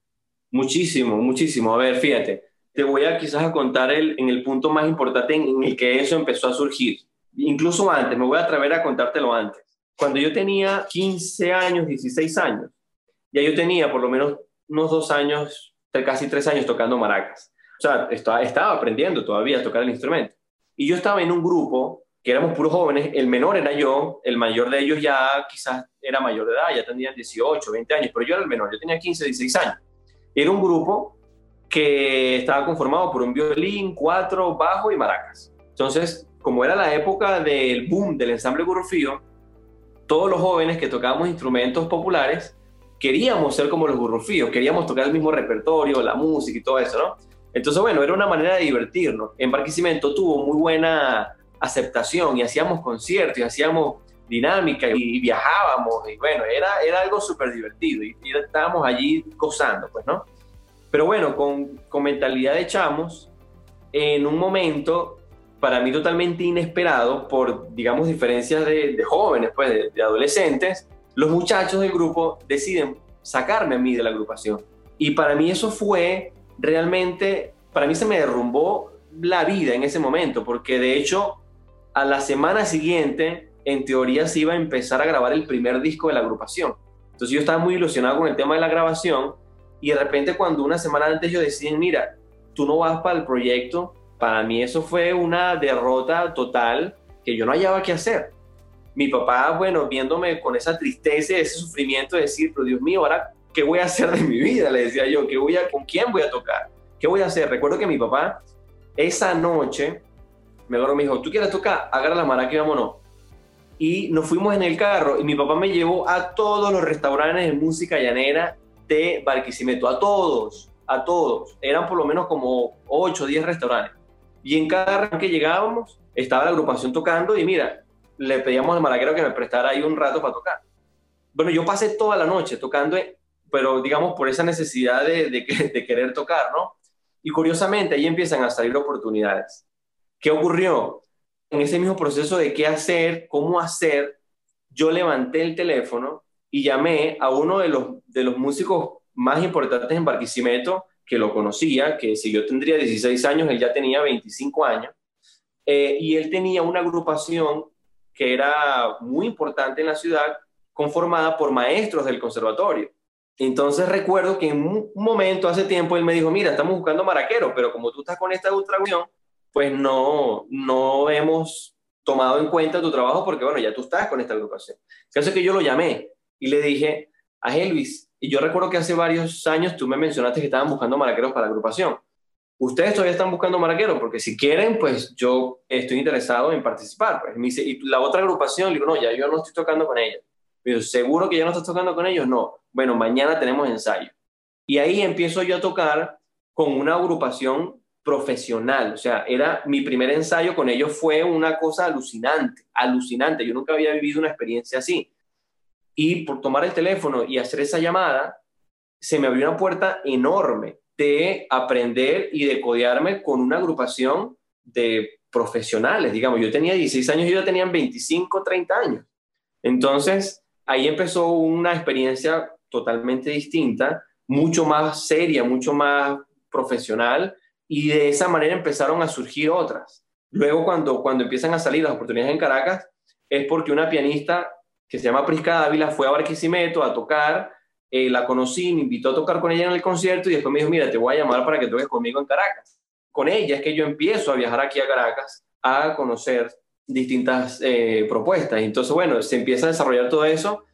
[SPEAKER 2] Muchísimo, muchísimo. A ver, fíjate, te voy a quizás a contar el, en el punto más importante en el que eso empezó a surgir incluso antes, me voy a atrever a contártelo antes. Cuando yo tenía 15 años, 16 años, ya yo tenía por lo menos unos dos años, casi tres años tocando maracas. O sea, estaba, estaba aprendiendo todavía a tocar el instrumento. Y yo estaba en un grupo que éramos puros jóvenes, el menor era yo, el mayor de ellos ya quizás era mayor de edad, ya tenían 18, 20 años, pero yo era el menor, yo tenía 15, 16 años. Era un grupo que estaba conformado por un violín, cuatro, bajo y maracas. Entonces, como era la época del boom del ensamble Gurrufío, todos los jóvenes que tocábamos instrumentos populares queríamos ser como los Gurrufíos, queríamos tocar el mismo repertorio, la música y todo eso, ¿no? Entonces, bueno, era una manera de divertirnos. En Barquisimeto tuvo muy buena aceptación y hacíamos conciertos y hacíamos dinámica y, viajábamos y bueno, era, era algo súper divertido y, estábamos allí gozando, pues, ¿no? Pero bueno, con, con mentalidad de chamos, en un momento para mí totalmente inesperado por, digamos, diferencias de, jóvenes, pues, de, adolescentes, los muchachos del grupo deciden sacarme a mí de la agrupación. Y para mí eso fue realmente, para mí se me derrumbó la vida en ese momento, porque de hecho, a la semana siguiente, en teoría se iba a empezar a grabar el primer disco de la agrupación. Entonces yo estaba muy ilusionado con el tema de la grabación y de repente cuando una semana antes yo deciden, mira, tú no vas para el proyecto, para mí eso fue una derrota total que yo no hallaba qué hacer. Mi papá, bueno, viéndome con esa tristeza, ese sufrimiento, de decir, pero Dios mío, ahora, ¿qué voy a hacer de mi vida? Le decía yo, ¿qué voy a, ¿con quién voy a tocar? ¿Qué voy a hacer? Recuerdo que mi papá, esa noche, me me dijo, ¿tú quieres tocar? Agarra la maraca y vámonos. Y nos fuimos en el carro y mi papá me llevó a todos los restaurantes de música llanera de Barquisimeto, a todos, a todos. Eran por lo menos como 8 o 10 restaurantes. Y en cada que llegábamos, estaba la agrupación tocando y mira, le pedíamos al maraquero que me prestara ahí un rato para tocar. Bueno, yo pasé toda la noche tocando, pero digamos por esa necesidad de, de, querer tocar, ¿no? Y curiosamente ahí empiezan a salir oportunidades. ¿Qué ocurrió? En ese mismo proceso de qué hacer, cómo hacer, yo levanté el teléfono y llamé a uno de los, de los músicos más importantes en Barquisimeto, que lo conocía, que si yo tendría 16 años, él ya tenía 25 años, eh, y él tenía una agrupación que era muy importante en la ciudad, conformada por maestros del conservatorio. Entonces recuerdo que en un momento, hace tiempo, él me dijo, mira, estamos buscando maraquero, pero como tú estás con esta agrupación, pues no, no hemos tomado en cuenta tu trabajo porque, bueno, ya tú estás con esta agrupación. Caso que yo lo llamé y le dije a Elvis, y yo recuerdo que hace varios años tú me mencionaste que estaban buscando maraqueros para la agrupación. Ustedes todavía están buscando maraqueros, porque si quieren, pues yo estoy interesado en participar. Pues me dice, ¿y la otra agrupación? Le digo, no, ya yo no estoy tocando con. Me dice, ¿seguro que ya no estás tocando con ellos? No. Bueno, mañana tenemos ensayo. Y ahí empiezo yo a tocar con una agrupación profesional. O sea, era mi primer ensayo con ellos fue una cosa alucinante, alucinante. Yo nunca había vivido una experiencia así. Y por tomar el teléfono y hacer esa llamada, se me abrió una puerta enorme de aprender y de codearme con una agrupación de profesionales, digamos. Yo tenía 16 años y ellos tenían 25, 30 años. Entonces, ahí empezó una experiencia totalmente distinta, mucho más seria, mucho más profesional, y de esa manera empezaron a surgir otras. Luego, cuando, cuando empiezan a salir las oportunidades en Caracas, es porque una pianista que se llama Prisca Dávila, fue a Barquisimeto a tocar, eh, la conocí, me invitó a tocar con ella en el concierto y después me dijo, mira, te voy a llamar para que toques conmigo en Caracas. Con ella es que yo empiezo a viajar aquí a Caracas a conocer distintas eh, propuestas. Entonces, bueno, se empieza a desarrollar todo eso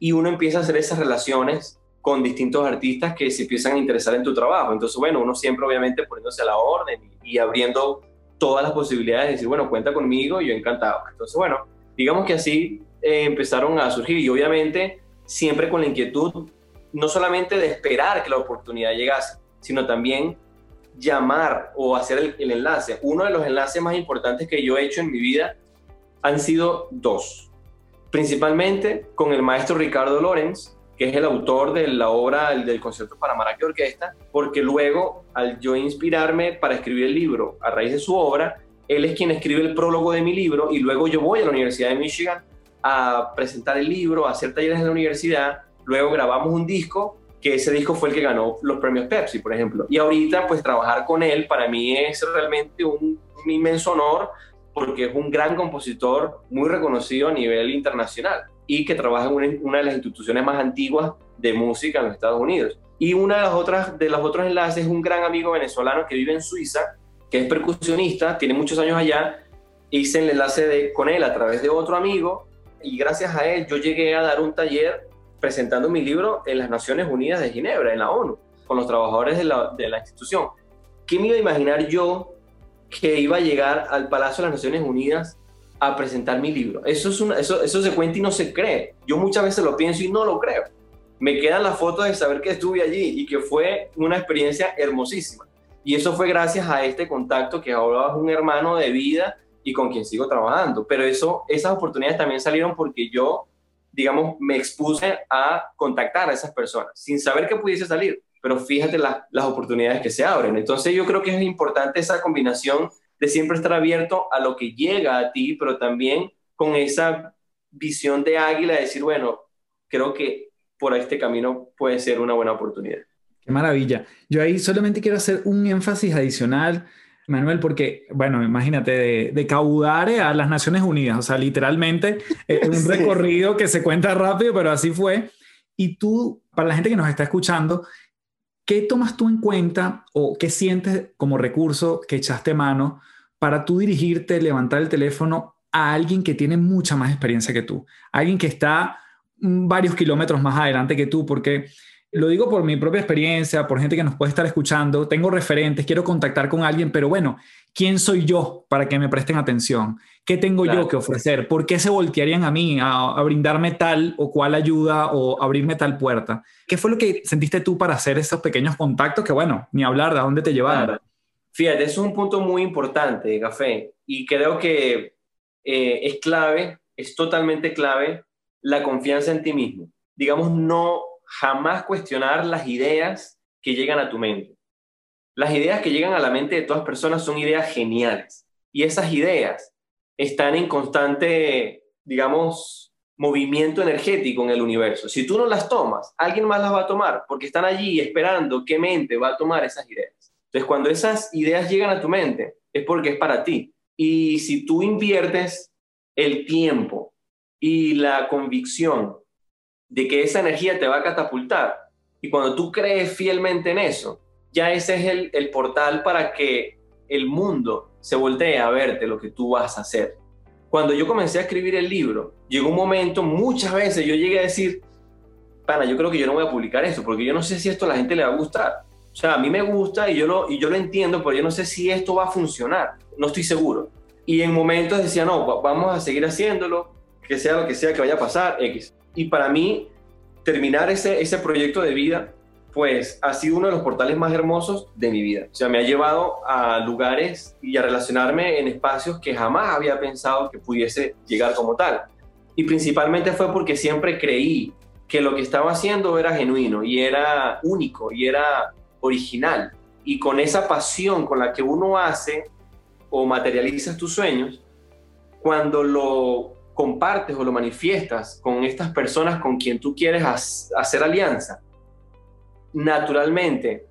[SPEAKER 2] y uno empieza a hacer esas relaciones con distintos artistas que se empiezan a interesar en tu trabajo. Entonces, bueno, uno siempre obviamente poniéndose a la orden y, y abriendo todas las posibilidades de decir, bueno, cuenta conmigo, yo encantado. Entonces, bueno, digamos que así eh, empezaron a surgir y obviamente siempre con la inquietud no solamente de esperar que la oportunidad llegase, sino también llamar o hacer el, enlace. Uno de los enlaces más importantes que yo he hecho en mi vida han sido dos. Principalmente con el maestro Ricardo Lorenz, que es el autor de la obra del concierto para maraca orquesta, porque luego al yo inspirarme para escribir el libro a raíz de su obra, él es quien escribe el prólogo de mi libro y luego yo voy a la Universidad de Michigan a presentar el libro, a hacer talleres en la universidad, luego grabamos un disco, que ese disco fue el que ganó los premios Pepsi, por ejemplo. Y ahorita, pues trabajar con él para mí es realmente un, inmenso honor porque es un gran compositor muy reconocido a nivel internacional y que trabaja en una, de las instituciones más antiguas de música en los Estados Unidos. Y una de las otras de los otros enlaces es un gran amigo venezolano que vive en Suiza, que es percusionista, tiene muchos años allá. Hice el enlace de, con él a través de otro amigo y gracias a él yo llegué a dar un taller presentando mi libro en las Naciones Unidas de Ginebra, en la ONU. con los trabajadores de la, de la institución. ¿Qué me iba a imaginar yo que iba a llegar al Palacio de las Naciones Unidas a presentar mi libro? Eso, es una, eso, eso se cuenta y no se cree. Yo muchas veces lo pienso y no lo creo. Me quedan las fotos de saber que estuve allí y que fue una experiencia hermosísima. Y eso fue gracias a este contacto que ahora es un hermano de vida y con quien sigo trabajando. Pero eso, esas oportunidades también salieron porque yo, digamos, me expuse a contactar a esas personas sin saber que pudiese salir pero fíjate las oportunidades que se abren. Entonces yo creo que es importante esa combinación de siempre estar abierto a lo que llega a ti, pero también con esa visión de águila, de decir, bueno, creo que por este camino puede ser una buena oportunidad.
[SPEAKER 3] Qué maravilla. Yo ahí solamente quiero hacer un énfasis adicional, Manuel, porque, bueno, imagínate, de, de Caudare a las Naciones Unidas, o sea, literalmente es un recorrido que se cuenta rápido, pero así fue. Y tú, para la gente que nos está escuchando, ¿Qué tomas tú en cuenta o qué sientes como recurso que echaste mano para tú dirigirte, levantar el teléfono a alguien que tiene mucha más experiencia que tú? Alguien que está mm, varios kilómetros más adelante que tú, porque lo digo por mi propia experiencia, por gente que nos puede estar escuchando, tengo referentes, quiero contactar con alguien, pero bueno, ¿quién soy yo para que me presten atención? ¿Qué tengo yo que ofrecer? ¿Por qué se voltearían a mí a, brindarme tal o cual ayuda o abrirme tal puerta? ¿Qué fue lo que sentiste tú para hacer esos pequeños contactos que, bueno, ni hablar de dónde te llevaron?
[SPEAKER 2] Fíjate, es un punto muy importante, Café, y creo que eh, es clave, es totalmente clave la confianza en ti mismo. Digamos, no jamás cuestionar las ideas que llegan a tu mente. Las ideas que llegan a la mente de todas personas son ideas geniales. Y esas ideas están en constante, digamos, movimiento energético en el universo. Si tú no las tomas, alguien más las va a tomar porque están allí esperando qué mente va a tomar esas ideas. Entonces, cuando esas ideas llegan a tu mente, es porque es para ti. Y si tú inviertes el tiempo y la convicción de que esa energía te va a catapultar. Y cuando tú crees fielmente en eso, ya ese es el, el portal para que el mundo se voltee a verte lo que tú vas a hacer. Cuando yo comencé a escribir el libro, llegó un momento, muchas veces yo llegué a decir, pana, yo creo que yo no voy a publicar esto, porque yo no sé si esto a la gente le va a gustar. O sea, a mí me gusta y yo lo, y yo lo entiendo, pero yo no sé si esto va a funcionar. No estoy seguro. Y en momentos decía, no, vamos a seguir haciéndolo, que sea lo que sea que vaya a pasar, X. Y para mí, terminar ese, ese proyecto de vida, pues ha sido uno de los portales más hermosos de mi vida. O sea, me ha llevado a lugares y a relacionarme en espacios que jamás había pensado que pudiese llegar como tal. Y principalmente fue porque siempre creí que lo que estaba haciendo era genuino y era único y era original. Y con esa pasión con la que uno hace o materializas tus sueños, cuando lo compartes o lo manifiestas con estas personas con quien tú quieres hacer alianza, naturalmente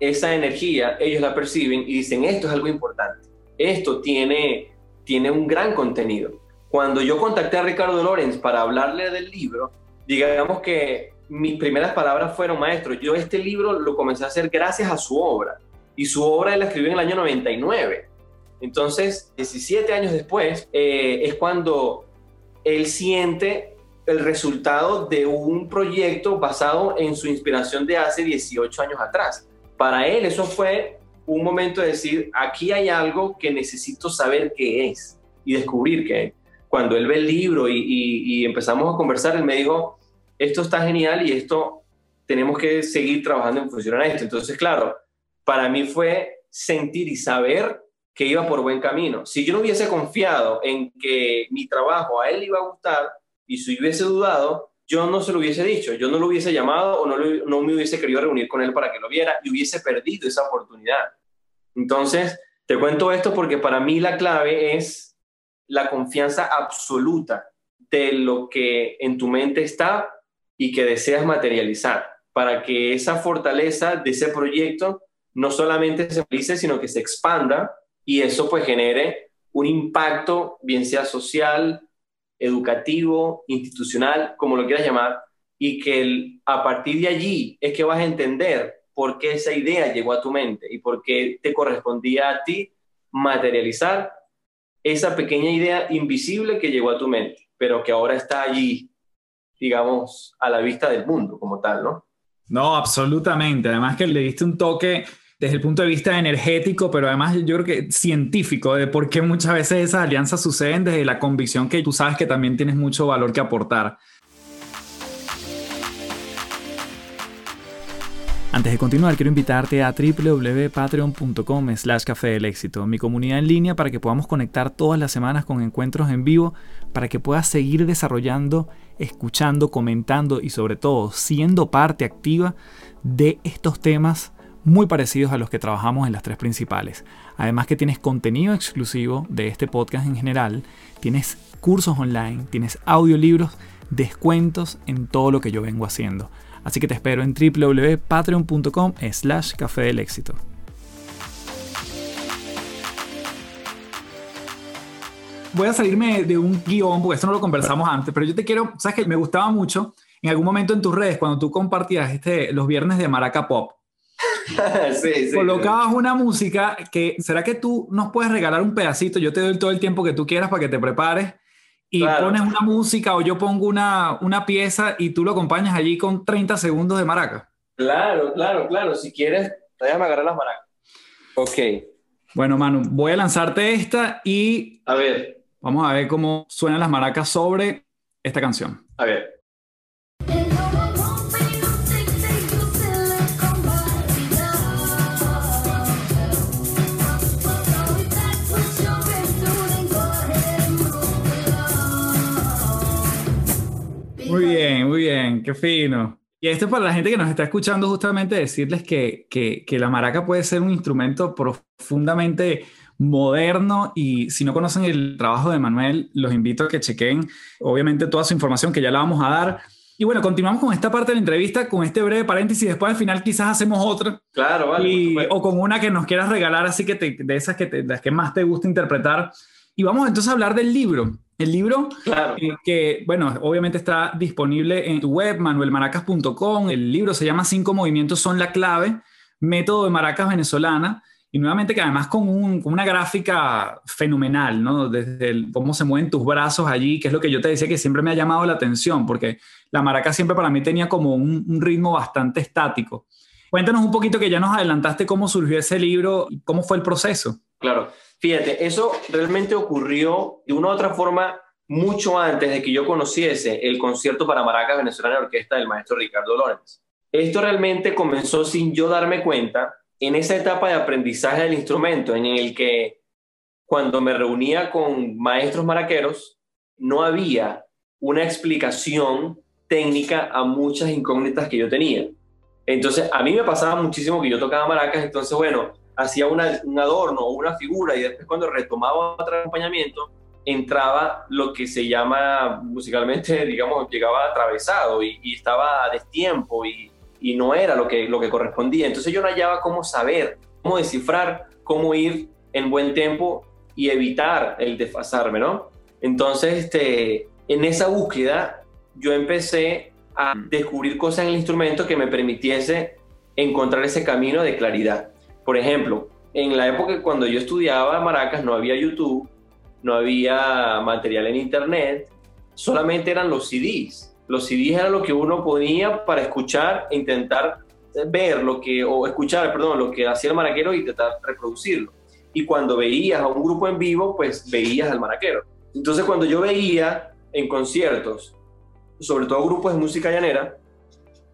[SPEAKER 2] esa energía ellos la perciben y dicen, esto es algo importante, esto tiene, tiene un gran contenido. Cuando yo contacté a Ricardo Lorenz para hablarle del libro, digamos que mis primeras palabras fueron, maestro, yo este libro lo comencé a hacer gracias a su obra. Y su obra él la escribió en el año 99. Entonces, 17 años después, eh, es cuando él siente el resultado de un proyecto basado en su inspiración de hace 18 años atrás. Para él eso fue un momento de decir, aquí hay algo que necesito saber qué es y descubrir qué es. Cuando él ve el libro y, empezamos a conversar, él me dijo, esto está genial y esto tenemos que seguir trabajando en función a esto. Entonces, claro, para mí fue sentir y saber que iba por buen camino. Si yo no hubiese confiado en que mi trabajo a él iba a gustar y si hubiese dudado, yo no se lo hubiese dicho, yo no lo hubiese llamado o no, no me hubiese querido reunir con él para que lo viera y hubiese perdido esa oportunidad. Entonces, te cuento esto porque para mí la clave es la confianza absoluta de lo que en tu mente está y que deseas materializar, para que esa fortaleza de ese proyecto no solamente se realice, sino que se expanda y eso pues genere un impacto, bien sea social, educativo, institucional, como lo quieras llamar, y que a partir de allí es que vas a entender por qué esa idea llegó a tu mente y por qué te correspondía a ti materializar esa pequeña idea invisible que llegó a tu mente, pero que ahora está allí, digamos, a la vista del mundo como tal, ¿no?
[SPEAKER 1] No, absolutamente. Además que le diste un toque desde el punto de vista energético, pero además yo creo que científico, de por qué muchas veces esas alianzas suceden desde la convicción que tú sabes que también tienes mucho valor que aportar.
[SPEAKER 4] Antes de continuar, quiero invitarte a www.patreon.com slash café del éxito, mi comunidad en línea para que podamos conectar todas las semanas con encuentros en vivo, para que puedas seguir desarrollando, escuchando, comentando y sobre todo siendo parte activa de estos temas muy parecidos a los que trabajamos en las tres principales. Además que tienes contenido exclusivo de este podcast en general, tienes cursos online, tienes audiolibros, descuentos en todo lo que yo vengo haciendo. Así que te espero en www.patreon.com slash café del éxito.
[SPEAKER 1] Voy a salirme de un guion, porque esto no lo conversamos antes, pero yo te quiero, sabes que me gustaba mucho en algún momento en tus redes, cuando tú compartías este, los viernes de Maraca Pop, sí, sí, colocabas una música que, ¿será que tú nos puedes regalar un pedacito? Yo te doy todo el tiempo que tú quieras para que te prepares y pones una música o yo pongo una, una pieza y tú lo acompañas allí con 30 segundos de maraca.
[SPEAKER 2] Claro, claro, claro. Si quieres, déjame agarrar las maracas. Ok.
[SPEAKER 1] Bueno, Manu, voy a lanzarte esta y...
[SPEAKER 2] A ver.
[SPEAKER 1] Vamos a ver cómo suenan las maracas sobre esta canción.
[SPEAKER 2] A ver.
[SPEAKER 1] Bien, muy bien, qué fino. Y esto es para la gente que nos está escuchando justamente decirles que, que, que, la maraca puede ser un instrumento profundamente moderno y si no conocen el trabajo de Manuel, los invito a que chequen obviamente toda su información que ya la vamos a dar. Y bueno, continuamos con esta parte de la entrevista, con este breve paréntesis, después al final quizás hacemos otra.
[SPEAKER 2] Claro, vale.
[SPEAKER 1] o con una que nos quieras regalar, así que de esas que las que más te gusta interpretar. Y vamos entonces a hablar del libro. El libro, eh, que bueno, obviamente está disponible en tu web, manuelmaracas.com. El libro se llama Cinco movimientos son la clave, método de maracas venezolana. Y nuevamente que además con, una gráfica fenomenal, ¿no? Desde cómo se mueven tus brazos allí, que es lo que yo te decía que siempre me ha llamado la atención, porque la maraca siempre para mí tenía como un, un ritmo bastante estático. Cuéntanos un poquito que ya nos adelantaste cómo surgió ese libro y cómo fue el proceso.
[SPEAKER 2] Claro. Fíjate, eso realmente ocurrió de una u otra forma mucho antes de que yo conociese el concierto para maracas venezolana de orquesta del maestro Ricardo Lorenz. Esto realmente comenzó sin yo darme cuenta en esa etapa de aprendizaje del instrumento, en el que cuando me reunía con maestros maraqueros, no había una explicación técnica a muchas incógnitas que yo tenía. Entonces, a mí me pasaba muchísimo que yo tocaba maracas, entonces, bueno, hacía un adorno o una figura y después cuando retomaba otro acompañamiento, entraba lo que se llama musicalmente, digamos, llegaba atravesado y, estaba a destiempo y, y, no era lo que, lo que correspondía. Entonces yo no hallaba cómo saber, cómo descifrar, cómo ir en buen tiempo y evitar el desfasarme, ¿no? Entonces, este, en esa búsqueda, yo empecé a descubrir cosas en el instrumento que me permitiese encontrar ese camino de claridad. Por ejemplo, en la época cuando yo estudiaba Maracas no había YouTube, no había material en Internet, solamente eran los CDs. Los CDs eran lo que uno ponía para escuchar e intentar ver lo que, o escuchar, perdón, lo que hacía el maraquero e intentar reproducirlo. Y cuando veías a un grupo en vivo, pues veías al maraquero. Entonces cuando yo veía en conciertos, sobre todo grupos de música llanera,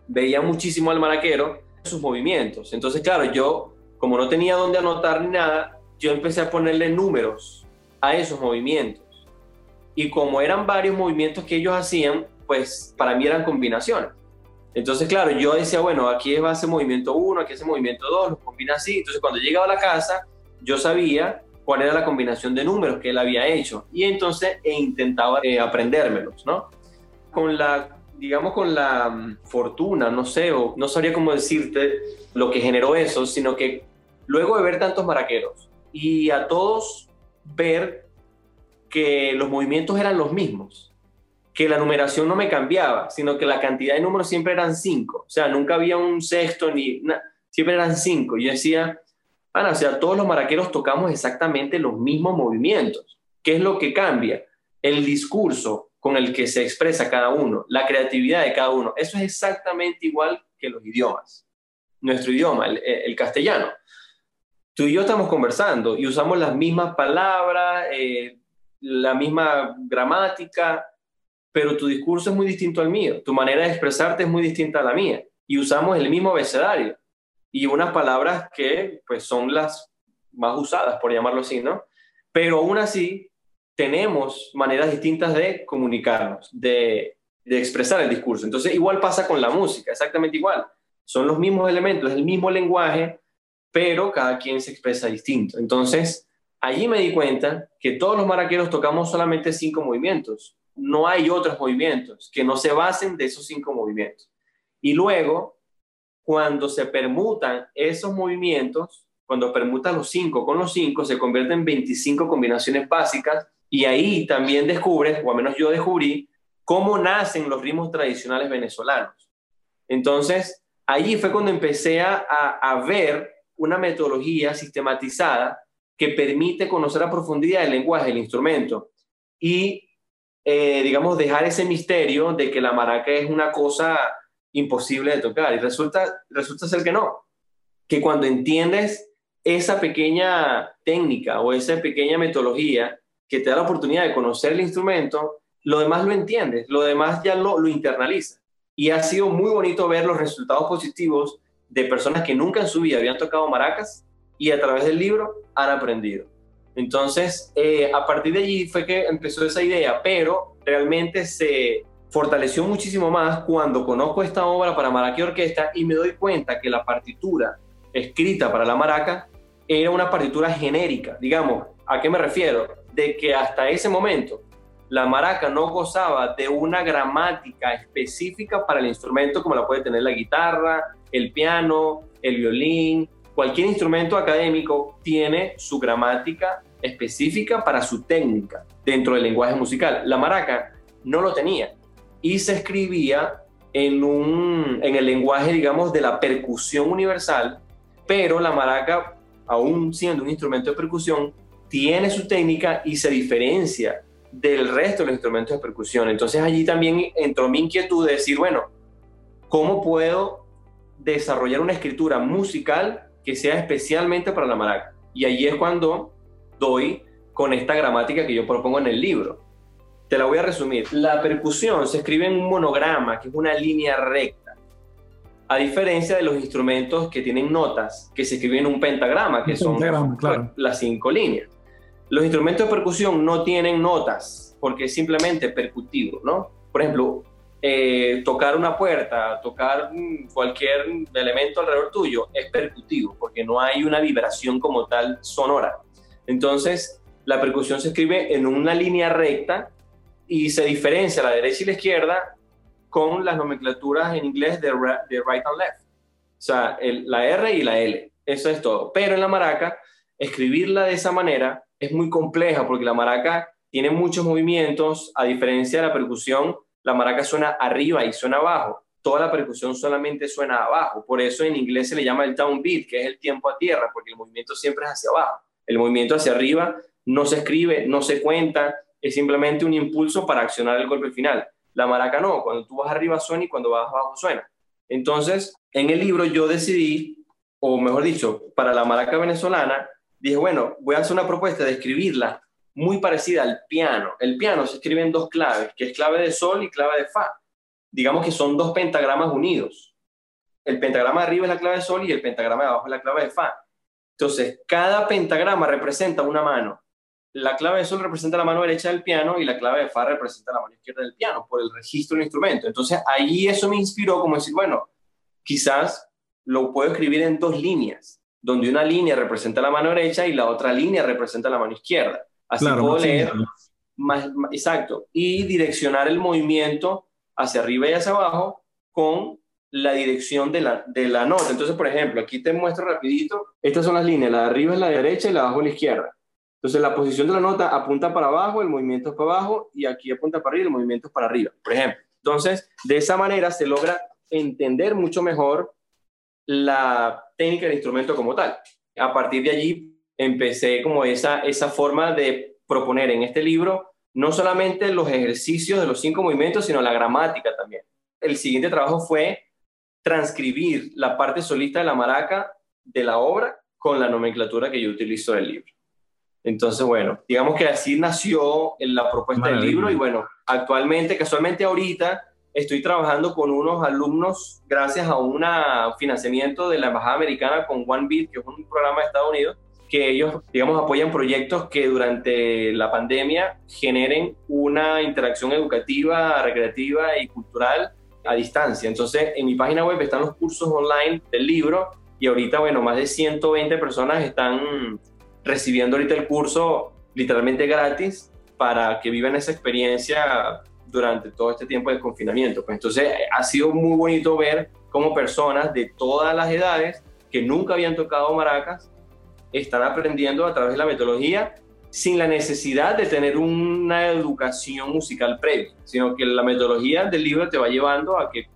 [SPEAKER 2] veía muchísimo al maraquero, sus movimientos. Entonces, claro, yo como no tenía dónde anotar ni nada, yo empecé a ponerle números a esos movimientos. Y como eran varios movimientos que ellos hacían, pues para mí eran combinaciones. Entonces, claro, yo decía, bueno, aquí va ese movimiento 1, aquí ese movimiento 2, los combina así. Entonces, cuando llegaba a la casa, yo sabía cuál era la combinación de números que él había hecho. Y entonces e intentaba eh, aprendérmelos, ¿no? Con la digamos, con la mm, fortuna, no sé, o no sabría cómo decirte lo que generó eso, sino que luego de ver tantos maraqueros y a todos ver que los movimientos eran los mismos, que la numeración no me cambiaba, sino que la cantidad de números siempre eran cinco, o sea, nunca había un sexto ni siempre eran cinco. Yo decía, Ana, o sea, todos los maraqueros tocamos exactamente los mismos movimientos. ¿Qué es lo que cambia? El discurso con el que se expresa cada uno, la creatividad de cada uno. Eso es exactamente igual que los idiomas. Nuestro idioma, el, castellano. Tú y yo estamos conversando y usamos las mismas palabras, eh, la misma gramática, pero tu discurso es muy distinto al mío, tu manera de expresarte es muy distinta a la mía y usamos el mismo abecedario y unas palabras que pues son las más usadas, por llamarlo así, ¿no? Pero aún así tenemos maneras distintas de comunicarnos, de, de expresar el discurso. Entonces igual pasa con la música, exactamente igual. Son los mismos elementos, el mismo lenguaje, pero cada quien se expresa distinto. Entonces, allí me di cuenta que todos los maraqueros tocamos solamente cinco movimientos. No hay otros movimientos que no se basen de esos cinco movimientos. Y luego, cuando se permutan esos movimientos, cuando permutan los cinco con los cinco, se convierten en 25 combinaciones básicas y ahí también descubres, o al menos yo descubrí, cómo nacen los ritmos tradicionales venezolanos. Entonces, allí fue cuando empecé a, a ver una metodología sistematizada que permite conocer a profundidad el lenguaje del instrumento y, eh, digamos, dejar ese misterio de que la maraca es una cosa imposible de tocar. Y resulta, resulta ser que no, que cuando entiendes esa pequeña técnica o esa pequeña metodología que te da la oportunidad de conocer el instrumento, lo demás lo entiendes, lo demás ya lo, lo internaliza. Y ha sido muy bonito ver los resultados positivos de personas que nunca en su vida habían tocado maracas y a través del libro han aprendido. Entonces, eh, a partir de allí fue que empezó esa idea, pero realmente se fortaleció muchísimo más cuando conozco esta obra para maraca orquesta y me doy cuenta que la partitura escrita para la maraca era una partitura genérica. Digamos, ¿a qué me refiero? De que hasta ese momento la maraca no gozaba de una gramática específica para el instrumento como la puede tener la guitarra, el piano, el violín, cualquier instrumento académico tiene su gramática específica para su técnica dentro del lenguaje musical. La maraca no lo tenía y se escribía en, un, en el lenguaje, digamos, de la percusión universal, pero la maraca, aún siendo un instrumento de percusión, tiene su técnica y se diferencia del resto de los instrumentos de percusión. Entonces allí también entró mi inquietud de decir, bueno, ¿cómo puedo desarrollar una escritura musical que sea especialmente para la maraca. Y allí es cuando doy con esta gramática que yo propongo en el libro. Te la voy a resumir. La percusión se escribe en un monograma, que es una línea recta, a diferencia de los instrumentos que tienen notas, que se escriben en un pentagrama, que son las cinco líneas. Los instrumentos de percusión no tienen notas, porque es simplemente percutivo, ¿no? Por ejemplo, eh, tocar una puerta, tocar cualquier elemento alrededor tuyo es percutivo, porque no hay una vibración como tal sonora. Entonces, la percusión se escribe en una línea recta y se diferencia la derecha y la izquierda con las nomenclaturas en inglés de, right and left. O sea, la R y la L. Eso es todo. Pero en la maraca, escribirla de esa manera es muy compleja porque la maraca tiene muchos movimientos, a diferencia de la percusión, la maraca suena arriba y suena abajo. Toda la percusión solamente suena abajo. Por eso en inglés se le llama el downbeat, que es el tiempo a tierra, porque el movimiento siempre es hacia abajo. El movimiento hacia arriba no se escribe, no se cuenta, es simplemente un impulso para accionar el golpe final. La maraca no, cuando tú vas arriba suena y cuando vas abajo suena. Entonces, en el libro yo decidí, o mejor dicho, para la maraca venezolana, dije, bueno, voy a hacer una propuesta de escribirla muy parecida al piano. El piano se escribe en dos claves, que es clave de sol y clave de fa. Digamos que son dos pentagramas unidos. El pentagrama de arriba es la clave de sol y el pentagrama de abajo es la clave de fa. Entonces, cada pentagrama representa una mano. La clave de sol representa la mano derecha del piano y la clave de fa representa la mano izquierda del piano por el registro del instrumento. Entonces, ahí eso me inspiró como decir, bueno, quizás lo puedo escribir en dos líneas, donde una línea representa la mano derecha y la otra línea representa la mano izquierda. Así puedo leer más, exacto, y direccionar el movimiento hacia arriba y hacia abajo con la dirección de la, de la nota. Entonces, por ejemplo, aquí te muestro rapidito, estas son las líneas, la de arriba es la derecha y la de abajo es la izquierda. Entonces, la posición de la nota apunta para abajo, el movimiento es para abajo, y aquí apunta para arriba, el movimiento es para arriba, por ejemplo. Entonces, de esa manera se logra entender mucho mejor la técnica del instrumento como tal. A partir de allí empecé como esa, esa forma de proponer en este libro no solamente los ejercicios de los cinco movimientos, sino la gramática también. El siguiente trabajo fue transcribir la parte solista de la maraca de la obra con la nomenclatura que yo utilizo del libro. Entonces, bueno, digamos que así nació la propuesta del libro y bueno, actualmente, casualmente ahorita, estoy trabajando con unos alumnos gracias a un financiamiento de la Embajada Americana con One Beat, que es un programa de Estados Unidos, que ellos, digamos, apoyan proyectos que durante la pandemia generen una interacción educativa, recreativa y cultural a distancia. Entonces, en mi página web están los cursos online del libro y ahorita, bueno, más de 120 personas están recibiendo ahorita el curso literalmente gratis para que vivan esa experiencia durante todo este tiempo de confinamiento. Pues entonces ha sido muy bonito ver cómo personas de todas las edades que nunca habían tocado maracas están aprendiendo a través de la metodología sin la necesidad de tener una educación musical previa, sino que la metodología del libro te va llevando a que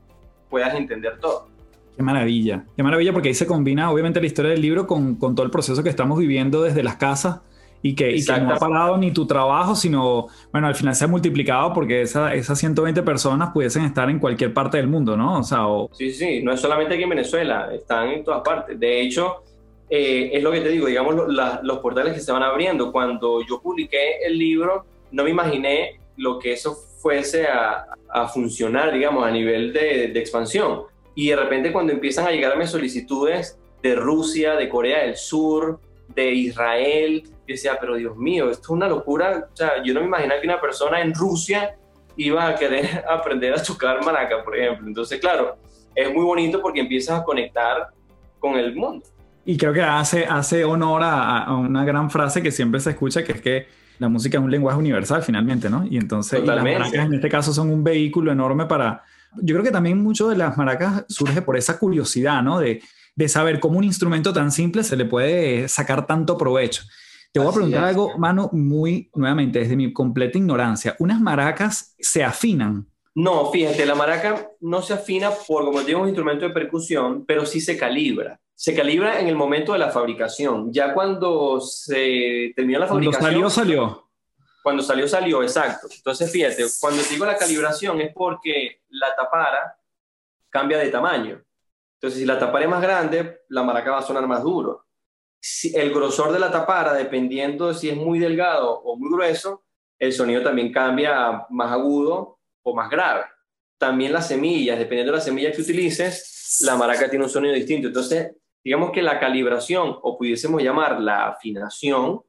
[SPEAKER 2] puedas entender todo.
[SPEAKER 1] Qué maravilla, qué maravilla porque ahí se combina obviamente la historia del libro con, con todo el proceso que estamos viviendo desde las casas y que, no ha parado ni tu trabajo, sino, bueno, al final se ha multiplicado porque esa, esas 120 personas pudiesen estar en cualquier parte del mundo, ¿no? O sea,
[SPEAKER 2] Sí, sí, no es solamente aquí en Venezuela, están en todas partes. De hecho, eh, es lo que te digo, digamos, los portales que se van abriendo. Cuando yo publiqué el libro, no me imaginé lo que eso fuese a, a funcionar, digamos, a nivel de, de expansión. Y de repente cuando empiezan a llegarme solicitudes de Rusia, de Corea del Sur, de Israel, yo decía, pero Dios mío, esto es una locura. O sea, yo no me imaginaba que una persona en Rusia iba a querer aprender a tocar maraca, por ejemplo. Entonces, claro, es muy bonito porque empiezas a conectar con el mundo.
[SPEAKER 1] Y creo que hace, hace honor a, una gran frase que siempre se escucha, que es que la música es un lenguaje universal finalmente, ¿no? Y entonces las maracas en este caso son un vehículo enorme para... Yo creo que también mucho de las maracas surge por esa curiosidad, ¿no? De, de saber cómo un instrumento tan simple se le puede sacar tanto provecho. Te voy a preguntar algo, mano, muy nuevamente, desde mi completa ignorancia. ¿Unas maracas se afinan?
[SPEAKER 2] No, fíjate, la maraca no se afina por, como digo, un instrumento de percusión, pero sí se calibra. Se calibra en el momento de la fabricación. Ya cuando se termina la fabricación.
[SPEAKER 1] Cuando salió, salió.
[SPEAKER 2] Cuando salió, salió, exacto. Entonces, fíjate, cuando digo la calibración es porque la tapara cambia de tamaño. Entonces, si la tapara es más grande, la maraca va a sonar más duro el grosor de la tapara, dependiendo de si es muy delgado o muy grueso, el sonido también cambia a más agudo o más grave. También las semillas, dependiendo de la semilla que utilices, la maraca tiene un sonido distinto. Entonces, digamos que la calibración, o pudiésemos llamar la afinación,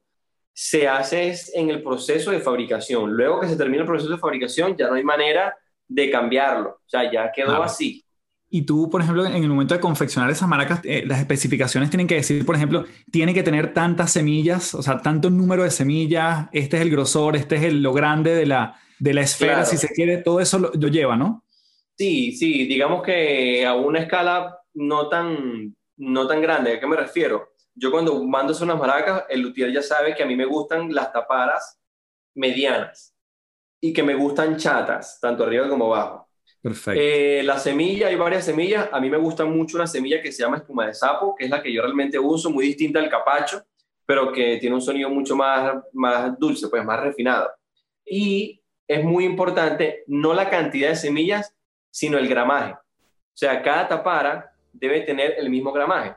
[SPEAKER 2] se hace en el proceso de fabricación. Luego que se termina el proceso de fabricación, ya no hay manera de cambiarlo. O sea, ya quedó así.
[SPEAKER 1] Y tú, por ejemplo, en el momento de confeccionar esas maracas, eh, las especificaciones tienen que decir, por ejemplo, tiene que tener tantas semillas, o sea, tanto número de semillas, este es el grosor, este es el, lo grande de la, de la esfera, si se quiere, todo eso lo, lleva, ¿no?
[SPEAKER 2] Sí, sí, digamos que a una escala no tan, no tan grande, ¿a qué me refiero? Yo cuando mando unas maracas, el luthier ya sabe que a mí me gustan las taparas medianas y que me gustan chatas, tanto arriba como abajo.
[SPEAKER 1] Perfecto.
[SPEAKER 2] Eh, la semilla, hay varias semillas. A mí me gusta mucho una semilla que se llama espuma de sapo, que es la que yo realmente uso, muy distinta al capacho, pero que tiene un sonido mucho más, más dulce, pues más refinado. Y es muy importante no la cantidad de semillas, sino el gramaje. O sea, cada tapara debe tener el mismo gramaje.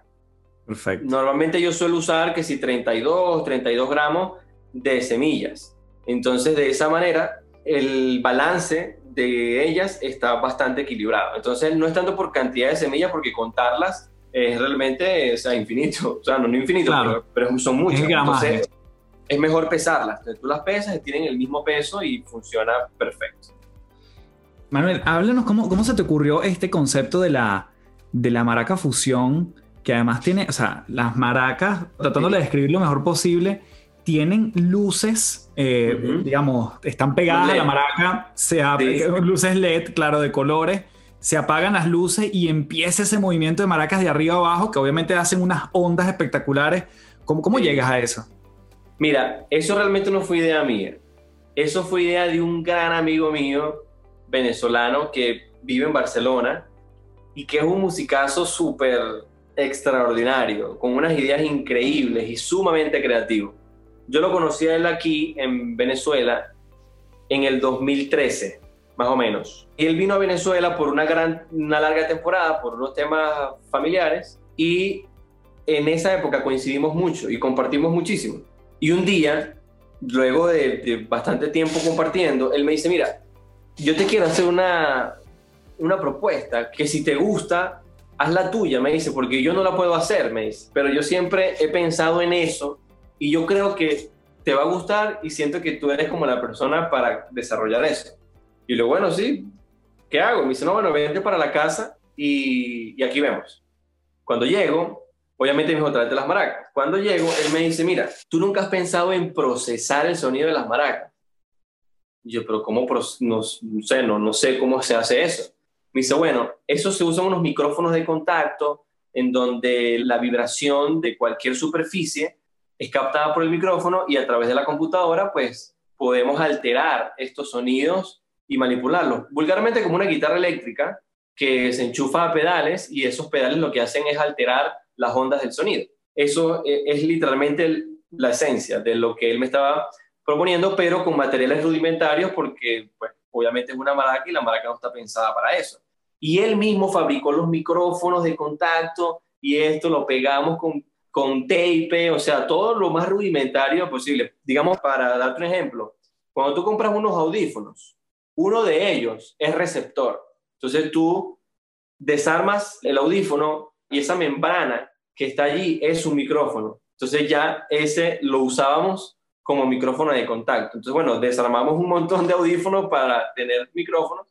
[SPEAKER 1] Perfecto.
[SPEAKER 2] Normalmente yo suelo usar que si 32, 32 gramos de semillas. Entonces, de esa manera, el balance de ellas está bastante equilibrado. Entonces, no es tanto por cantidad de semillas, porque contarlas es realmente o infinito. O sea, no, infinito, pero, son muchas. Entonces, es mejor pesarlas. Entonces, tú las pesas, tienen el mismo peso y funciona perfecto.
[SPEAKER 1] Manuel, háblanos cómo, cómo se te ocurrió este concepto de la, de la maraca fusión, que además tiene, o sea, las maracas, tratando de describir lo mejor posible, tienen luces, eh, digamos, están pegadas a la maraca, se luces LED, claro, de colores, se apagan las luces y empieza ese movimiento de maracas de arriba a abajo que obviamente hacen unas ondas espectaculares. ¿Cómo, cómo llegas a eso?
[SPEAKER 2] Mira, eso realmente no fue idea mía. Eso fue idea de un gran amigo mío venezolano que vive en Barcelona y que es un musicazo súper extraordinario, con unas ideas increíbles y sumamente creativo. Yo lo conocí a él aquí en Venezuela en el 2013. más o menos. Él vino a Venezuela por una, gran, una larga temporada, por unos temas familiares, y en esa época coincidimos mucho y compartimos muchísimo. Y un día, luego de, de bastante tiempo compartiendo, él me dice, mira, yo te quiero hacer una, una propuesta que si te gusta, haz la tuya, me dice, porque yo no la puedo hacer, me dice. Pero yo siempre he pensado en eso y yo creo que te va a gustar y siento que tú eres como la persona para desarrollar eso. Y lo bueno, sí, ¿qué hago? Me dice, no, bueno, vente para la casa y, y aquí vemos. Cuando llego, obviamente me dijo, tráete las maracas. Cuando llego, él me dice, mira, tú nunca has pensado en procesar el sonido de las maracas. Yo, pero ¿cómo? No, sé, no, no sé cómo se hace eso. Me dice, bueno, eso se usan unos micrófonos de contacto en donde la vibración de cualquier superficie es captada por el micrófono y a través de la computadora, pues podemos alterar estos sonidos y manipularlos. Vulgarmente como una guitarra eléctrica que se enchufa a pedales y esos pedales lo que hacen es alterar las ondas del sonido. Eso e, es literalmente la esencia de lo que él me estaba proponiendo, pero con materiales rudimentarios porque pues, obviamente es una maraca y la maraca no está pensada para eso. Y él mismo fabricó los micrófonos de contacto y esto lo pegamos con, con tape, o sea, todo lo más rudimentario posible. Digamos, para darte un ejemplo, cuando tú compras unos audífonos, uno de ellos es receptor. Entonces tú desarmas el audífono y esa membrana que está allí es un micrófono. Entonces ya ese lo usábamos como micrófono de contacto. Entonces, bueno, desarmamos un montón de audífonos para tener micrófonos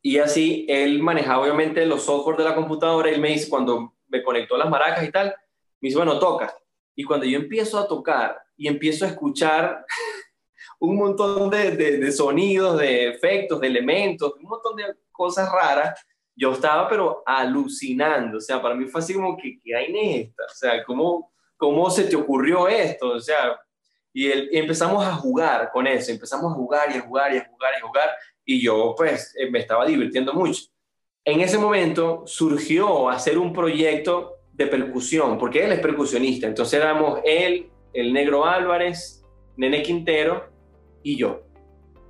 [SPEAKER 2] y así él manejaba obviamente los software de la computadora. Él me dice, cuando me conectó las maracas y tal, me dice, bueno, toca. Y cuando yo empiezo a tocar y empiezo a escuchar un montón de, de, sonidos, de efectos, de elementos, un montón de cosas raras, yo estaba pero alucinando. O sea, para mí fue así como que, ¿qué hay en esta? O sea, ¿cómo, ¿cómo se te ocurrió esto? O sea, y, empezamos a jugar con eso, empezamos a jugar y a jugar y a jugar y a jugar, y yo pues eh, me estaba divirtiendo mucho. En ese momento surgió hacer un proyecto de percusión, porque él es percusionista, entonces éramos él, el negro Álvarez, Nene Quintero y yo.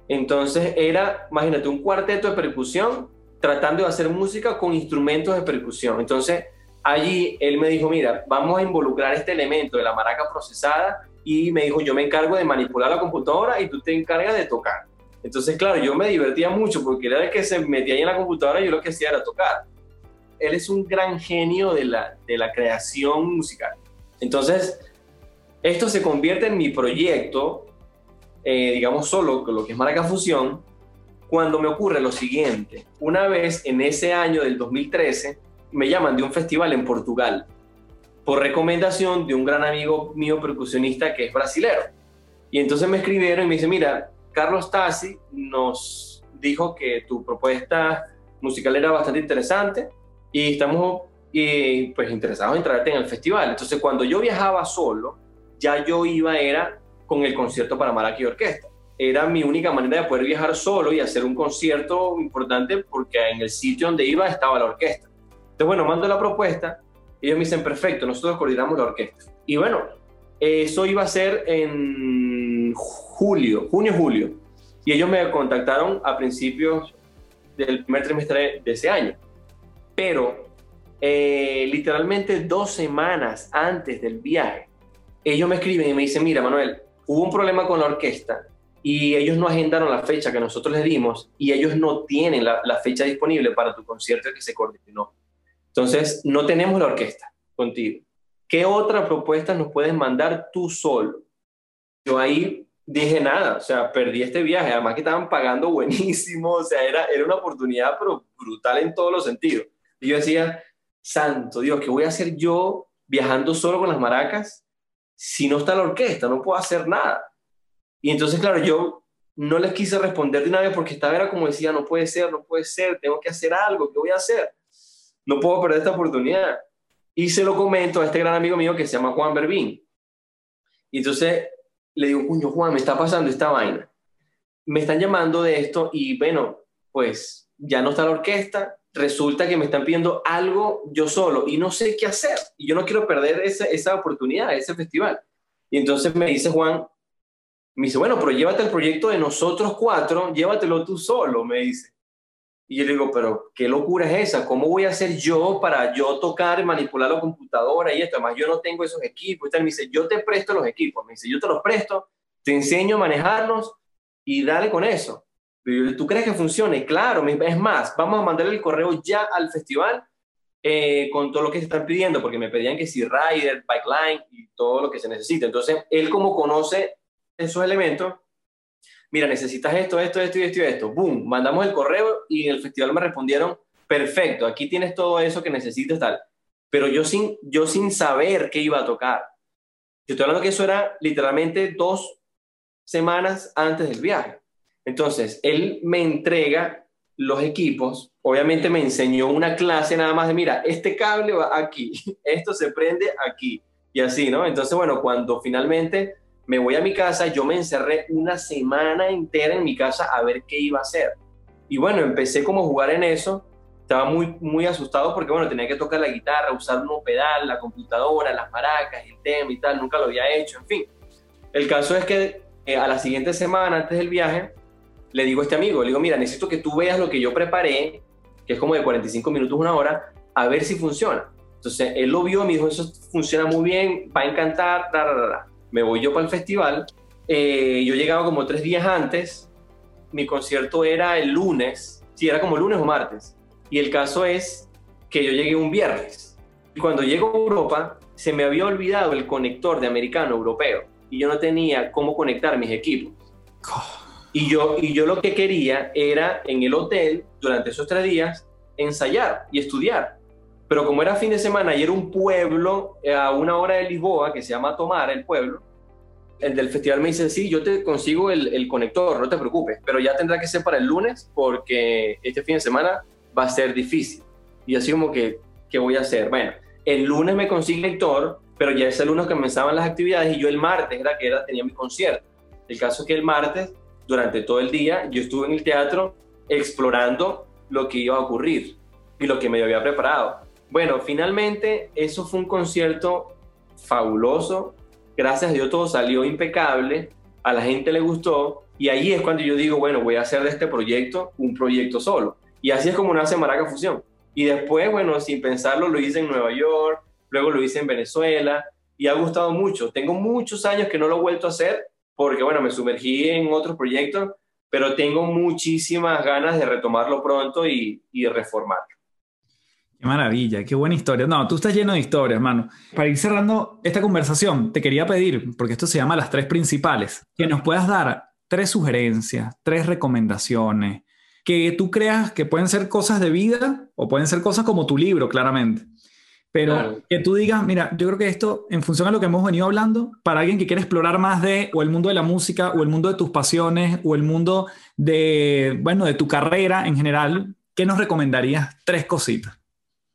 [SPEAKER 2] Entonces era, imagínate, un cuarteto de percusión tratando de hacer música con instrumentos de percusión. Entonces allí él me dijo, mira, vamos a involucrar este elemento de la maraca procesada y me dijo, yo me encargo de manipular la computadora y tú te encargas de tocar. Entonces, claro, yo me divertía mucho porque era el que se metía ahí en la computadora y yo lo que hacía era tocar. Él es un gran genio de la, de la creación musical. Entonces, esto se convierte en mi proyecto, eh, digamos solo lo que es Maraca Fusión, cuando me ocurre lo siguiente. Una vez en ese año del 2013, me llaman de un festival en Portugal por recomendación de un gran amigo mío percusionista que es brasilero. Y entonces me escribieron y me dice, mira, Carlos Tassi nos dijo que tu propuesta musical era bastante interesante y estamos y, pues interesados en traerte en el festival. Entonces cuando yo viajaba solo, ya yo iba era con el concierto para Maracay Orquesta. Era mi única manera de poder viajar solo y hacer un concierto importante porque en el sitio donde iba estaba la orquesta. Entonces, bueno, mando la propuesta ellos me dicen, perfecto, nosotros coordinamos la orquesta. Y bueno, eso iba a ser en julio, junio-julio. Y ellos me contactaron a principios del primer trimestre de ese año. Pero eh, literalmente dos semanas antes del viaje, ellos me escriben y me dicen, mira Manuel, hubo un problema con la orquesta y ellos no agendaron la fecha que nosotros les dimos y ellos no tienen la, la fecha disponible para tu concierto que se coordinó. Entonces, no tenemos la orquesta contigo. ¿Qué otra propuesta nos puedes mandar tú solo? Yo ahí dije nada, o sea, perdí este viaje, además que estaban pagando buenísimo, o sea, era, era una oportunidad pero brutal en todos los sentidos. Yo decía, santo Dios, ¿qué voy a hacer yo viajando solo con las maracas si no está la orquesta? No puedo hacer nada. Y entonces, claro, yo no les quise responder de una vez porque estaba era como decía, no puede ser, no puede ser, tengo que hacer algo, ¿qué voy a hacer? no puedo perder esta oportunidad. Y se lo comento a este gran amigo mío que se llama Juan Berbín. Y entonces le digo, cuño, Juan, me está pasando esta vaina. Me están llamando de esto y bueno, pues ya no está la orquesta, resulta que me están pidiendo algo yo solo y no sé qué hacer. Y yo no quiero perder esa, esa oportunidad, ese festival. Y entonces me dice Juan, Me dice, bueno, pero llévate el proyecto de nosotros cuatro, llévatelo tú solo, me dice. Y yo le digo, pero ¿qué locura es esa? ¿Cómo voy a hacer yo para yo tocar manipular la computadora y esto? Además, yo no tengo esos equipos. Y me dice, yo te presto los equipos. Me dice, yo te los presto, te enseño a manejarlos y dale con eso. ¿Tú crees que funcione? Claro, es más, vamos a mandarle el correo ya al festival eh, con todo lo que se están pidiendo, porque me pedían que si rider, bikeline y todo lo que se necesita. Entonces, él como conoce esos elementos, mira, necesitas esto, esto, esto y esto y esto. Boom, mandamos el correo y en el festival me respondieron, perfecto, aquí tienes todo eso que necesitas, tal. Pero yo sin, yo sin saber qué iba a tocar. Yo estoy hablando que eso era literalmente dos semanas antes del viaje. Entonces, él me entrega los equipos, obviamente me enseñó una clase nada más de, mira, este cable va aquí, esto se prende aquí, y así, ¿no? Entonces, bueno, cuando finalmente me voy a mi casa, yo me encerré una semana entera en mi casa a ver qué iba a hacer. Y bueno, empecé como a jugar en eso, estaba muy, muy asustado porque, bueno, tenía que tocar la guitarra, usar un pedal, la computadora, las maracas, el tema y tal, nunca lo había hecho, en fin. El caso es que eh, a la siguiente semana, antes del viaje, le digo a este amigo, le digo, mira, necesito que tú veas lo que yo preparé, que es como de 45 minutos, una hora, a ver si funciona. Entonces, él lo vio, me dijo, eso funciona muy bien, va a encantar, me voy yo para el festival. Eh, yo llegaba como tres días antes, mi concierto era el lunes, sí, era como lunes o martes. Y el caso es que yo llegué un viernes. Y cuando llego a Europa, se me había olvidado el conector de americano europeo y yo no tenía cómo conectar mis equipos. Y yo, y yo lo que quería era en el hotel, durante esos tres días, ensayar y estudiar. Pero como era fin de semana y era un pueblo eh, a una hora de Lisboa, que se llama Tomar, el pueblo, el del festival me dice, sí, yo te consigo el, el conector, no te preocupes, pero ya tendrá que ser para el lunes porque este fin de semana va a ser difícil. Y así como que, ¿qué voy a hacer? Bueno, el lunes me consigue el lector, pero ya ese lunes comenzaban las actividades y yo el martes era que era, tenía mi concierto. El caso es que el martes, durante todo el día, yo estuve en el teatro explorando lo que iba a ocurrir y lo que me había preparado. Bueno, finalmente eso fue un concierto fabuloso. Gracias a Dios todo salió impecable, a la gente le gustó y ahí es cuando yo digo, bueno, voy a hacer de este proyecto un proyecto solo. Y así es como nace Maraca Fusión. Y después, bueno, sin pensarlo, lo hice en Nueva York, luego lo hice en Venezuela y ha gustado mucho. Tengo muchos años que no lo he vuelto a hacer porque, bueno, me sumergí en otros proyectos, pero tengo muchísimas ganas de retomarlo pronto y, y reformarlo.
[SPEAKER 1] Qué maravilla, qué buena historia. No, tú estás lleno de historias, hermano. Para ir cerrando esta conversación, te quería pedir, porque esto se llama las tres principales, que nos puedas dar tres sugerencias, tres recomendaciones, que tú creas que pueden ser cosas de vida o pueden ser cosas como tu libro, claramente. Pero que tú digas, mira, yo creo que esto, en función a lo que hemos venido hablando, para alguien que quiere explorar más de o el mundo de la música o el mundo de tus pasiones o el mundo de, bueno, de tu carrera en general, ¿qué nos recomendarías? Tres cositas.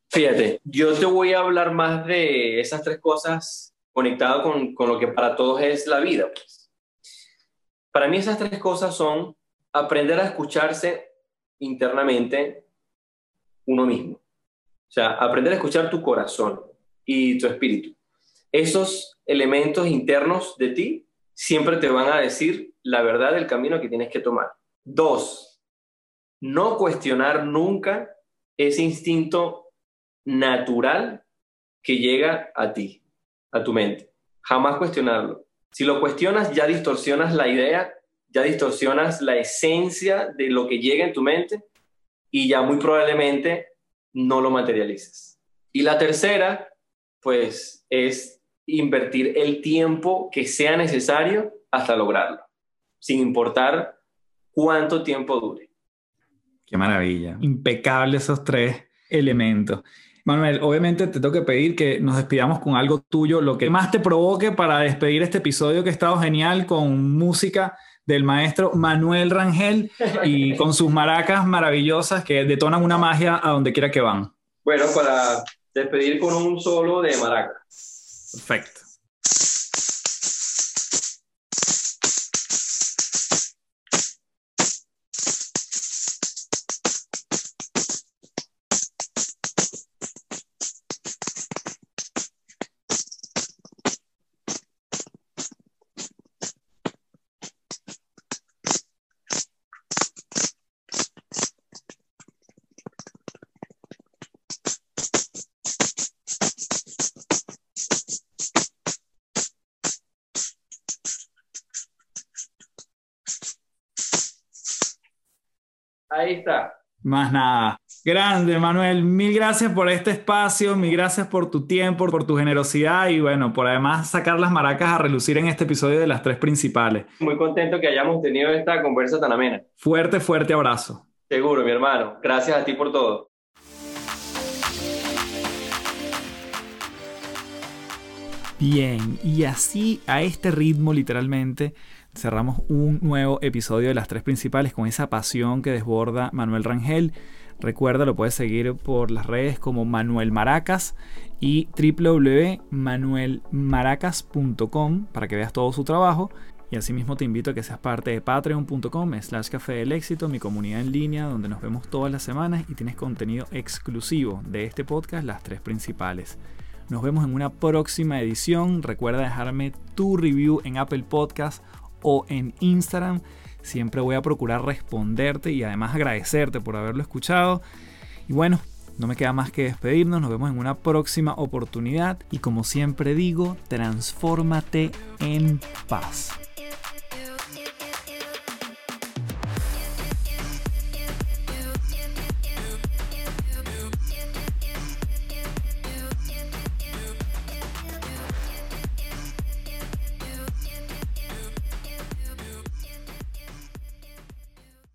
[SPEAKER 2] Fíjate, yo te voy a hablar más de esas tres cosas conectadas con, con lo que para todos es la vida. Pues. Para mí esas tres cosas son aprender a escucharse internamente uno mismo. O sea, aprender a escuchar tu corazón y tu espíritu. Esos elementos internos de ti siempre te van a decir la verdad del camino que tienes que tomar. Dos, no cuestionar nunca ese instinto natural que llega a ti, a tu mente. Jamás cuestionarlo. Si lo cuestionas, ya distorsionas la idea ya distorsionas la esencia de lo que llega en tu mente y ya muy probablemente no lo materialices. Y la tercera, pues, es invertir el tiempo que sea necesario hasta lograrlo, sin importar cuánto tiempo dure.
[SPEAKER 1] Qué maravilla. Impecable esos tres elementos. Manuel, obviamente te tengo que pedir que nos despidamos con algo tuyo, lo que más te provoque para despedir este episodio que ha estado genial con música del maestro Manuel Rangel y con sus maracas maravillosas que detonan una magia a donde quiera que van.
[SPEAKER 2] Bueno, para despedir con un solo de maracas.
[SPEAKER 1] Perfecto.
[SPEAKER 3] Más nada. Grande, Manuel. Mil gracias por este espacio, mil gracias por tu tiempo, por tu generosidad y bueno, por además sacar las maracas a relucir en este episodio de las tres principales.
[SPEAKER 2] Muy contento que hayamos tenido esta conversa tan amena.
[SPEAKER 3] Fuerte, fuerte abrazo.
[SPEAKER 2] Seguro, mi hermano. Gracias a ti por todo.
[SPEAKER 1] Bien, y así a este ritmo literalmente cerramos un nuevo episodio de las tres principales con esa pasión que desborda Manuel Rangel. Recuerda, lo puedes seguir por las redes como Manuel Maracas y www.manuelmaracas.com para que veas todo su trabajo. Y asimismo te invito a que seas parte de patreon.com slash café del éxito, mi comunidad en línea donde nos vemos todas las semanas y tienes contenido exclusivo de este podcast, las tres principales. Nos vemos en una próxima edición. Recuerda dejarme tu review en Apple Podcast o en Instagram. Siempre voy a procurar responderte y además agradecerte por haberlo escuchado. Y bueno, no me queda más que despedirnos. Nos vemos en una próxima oportunidad. Y como siempre digo, transfórmate en paz.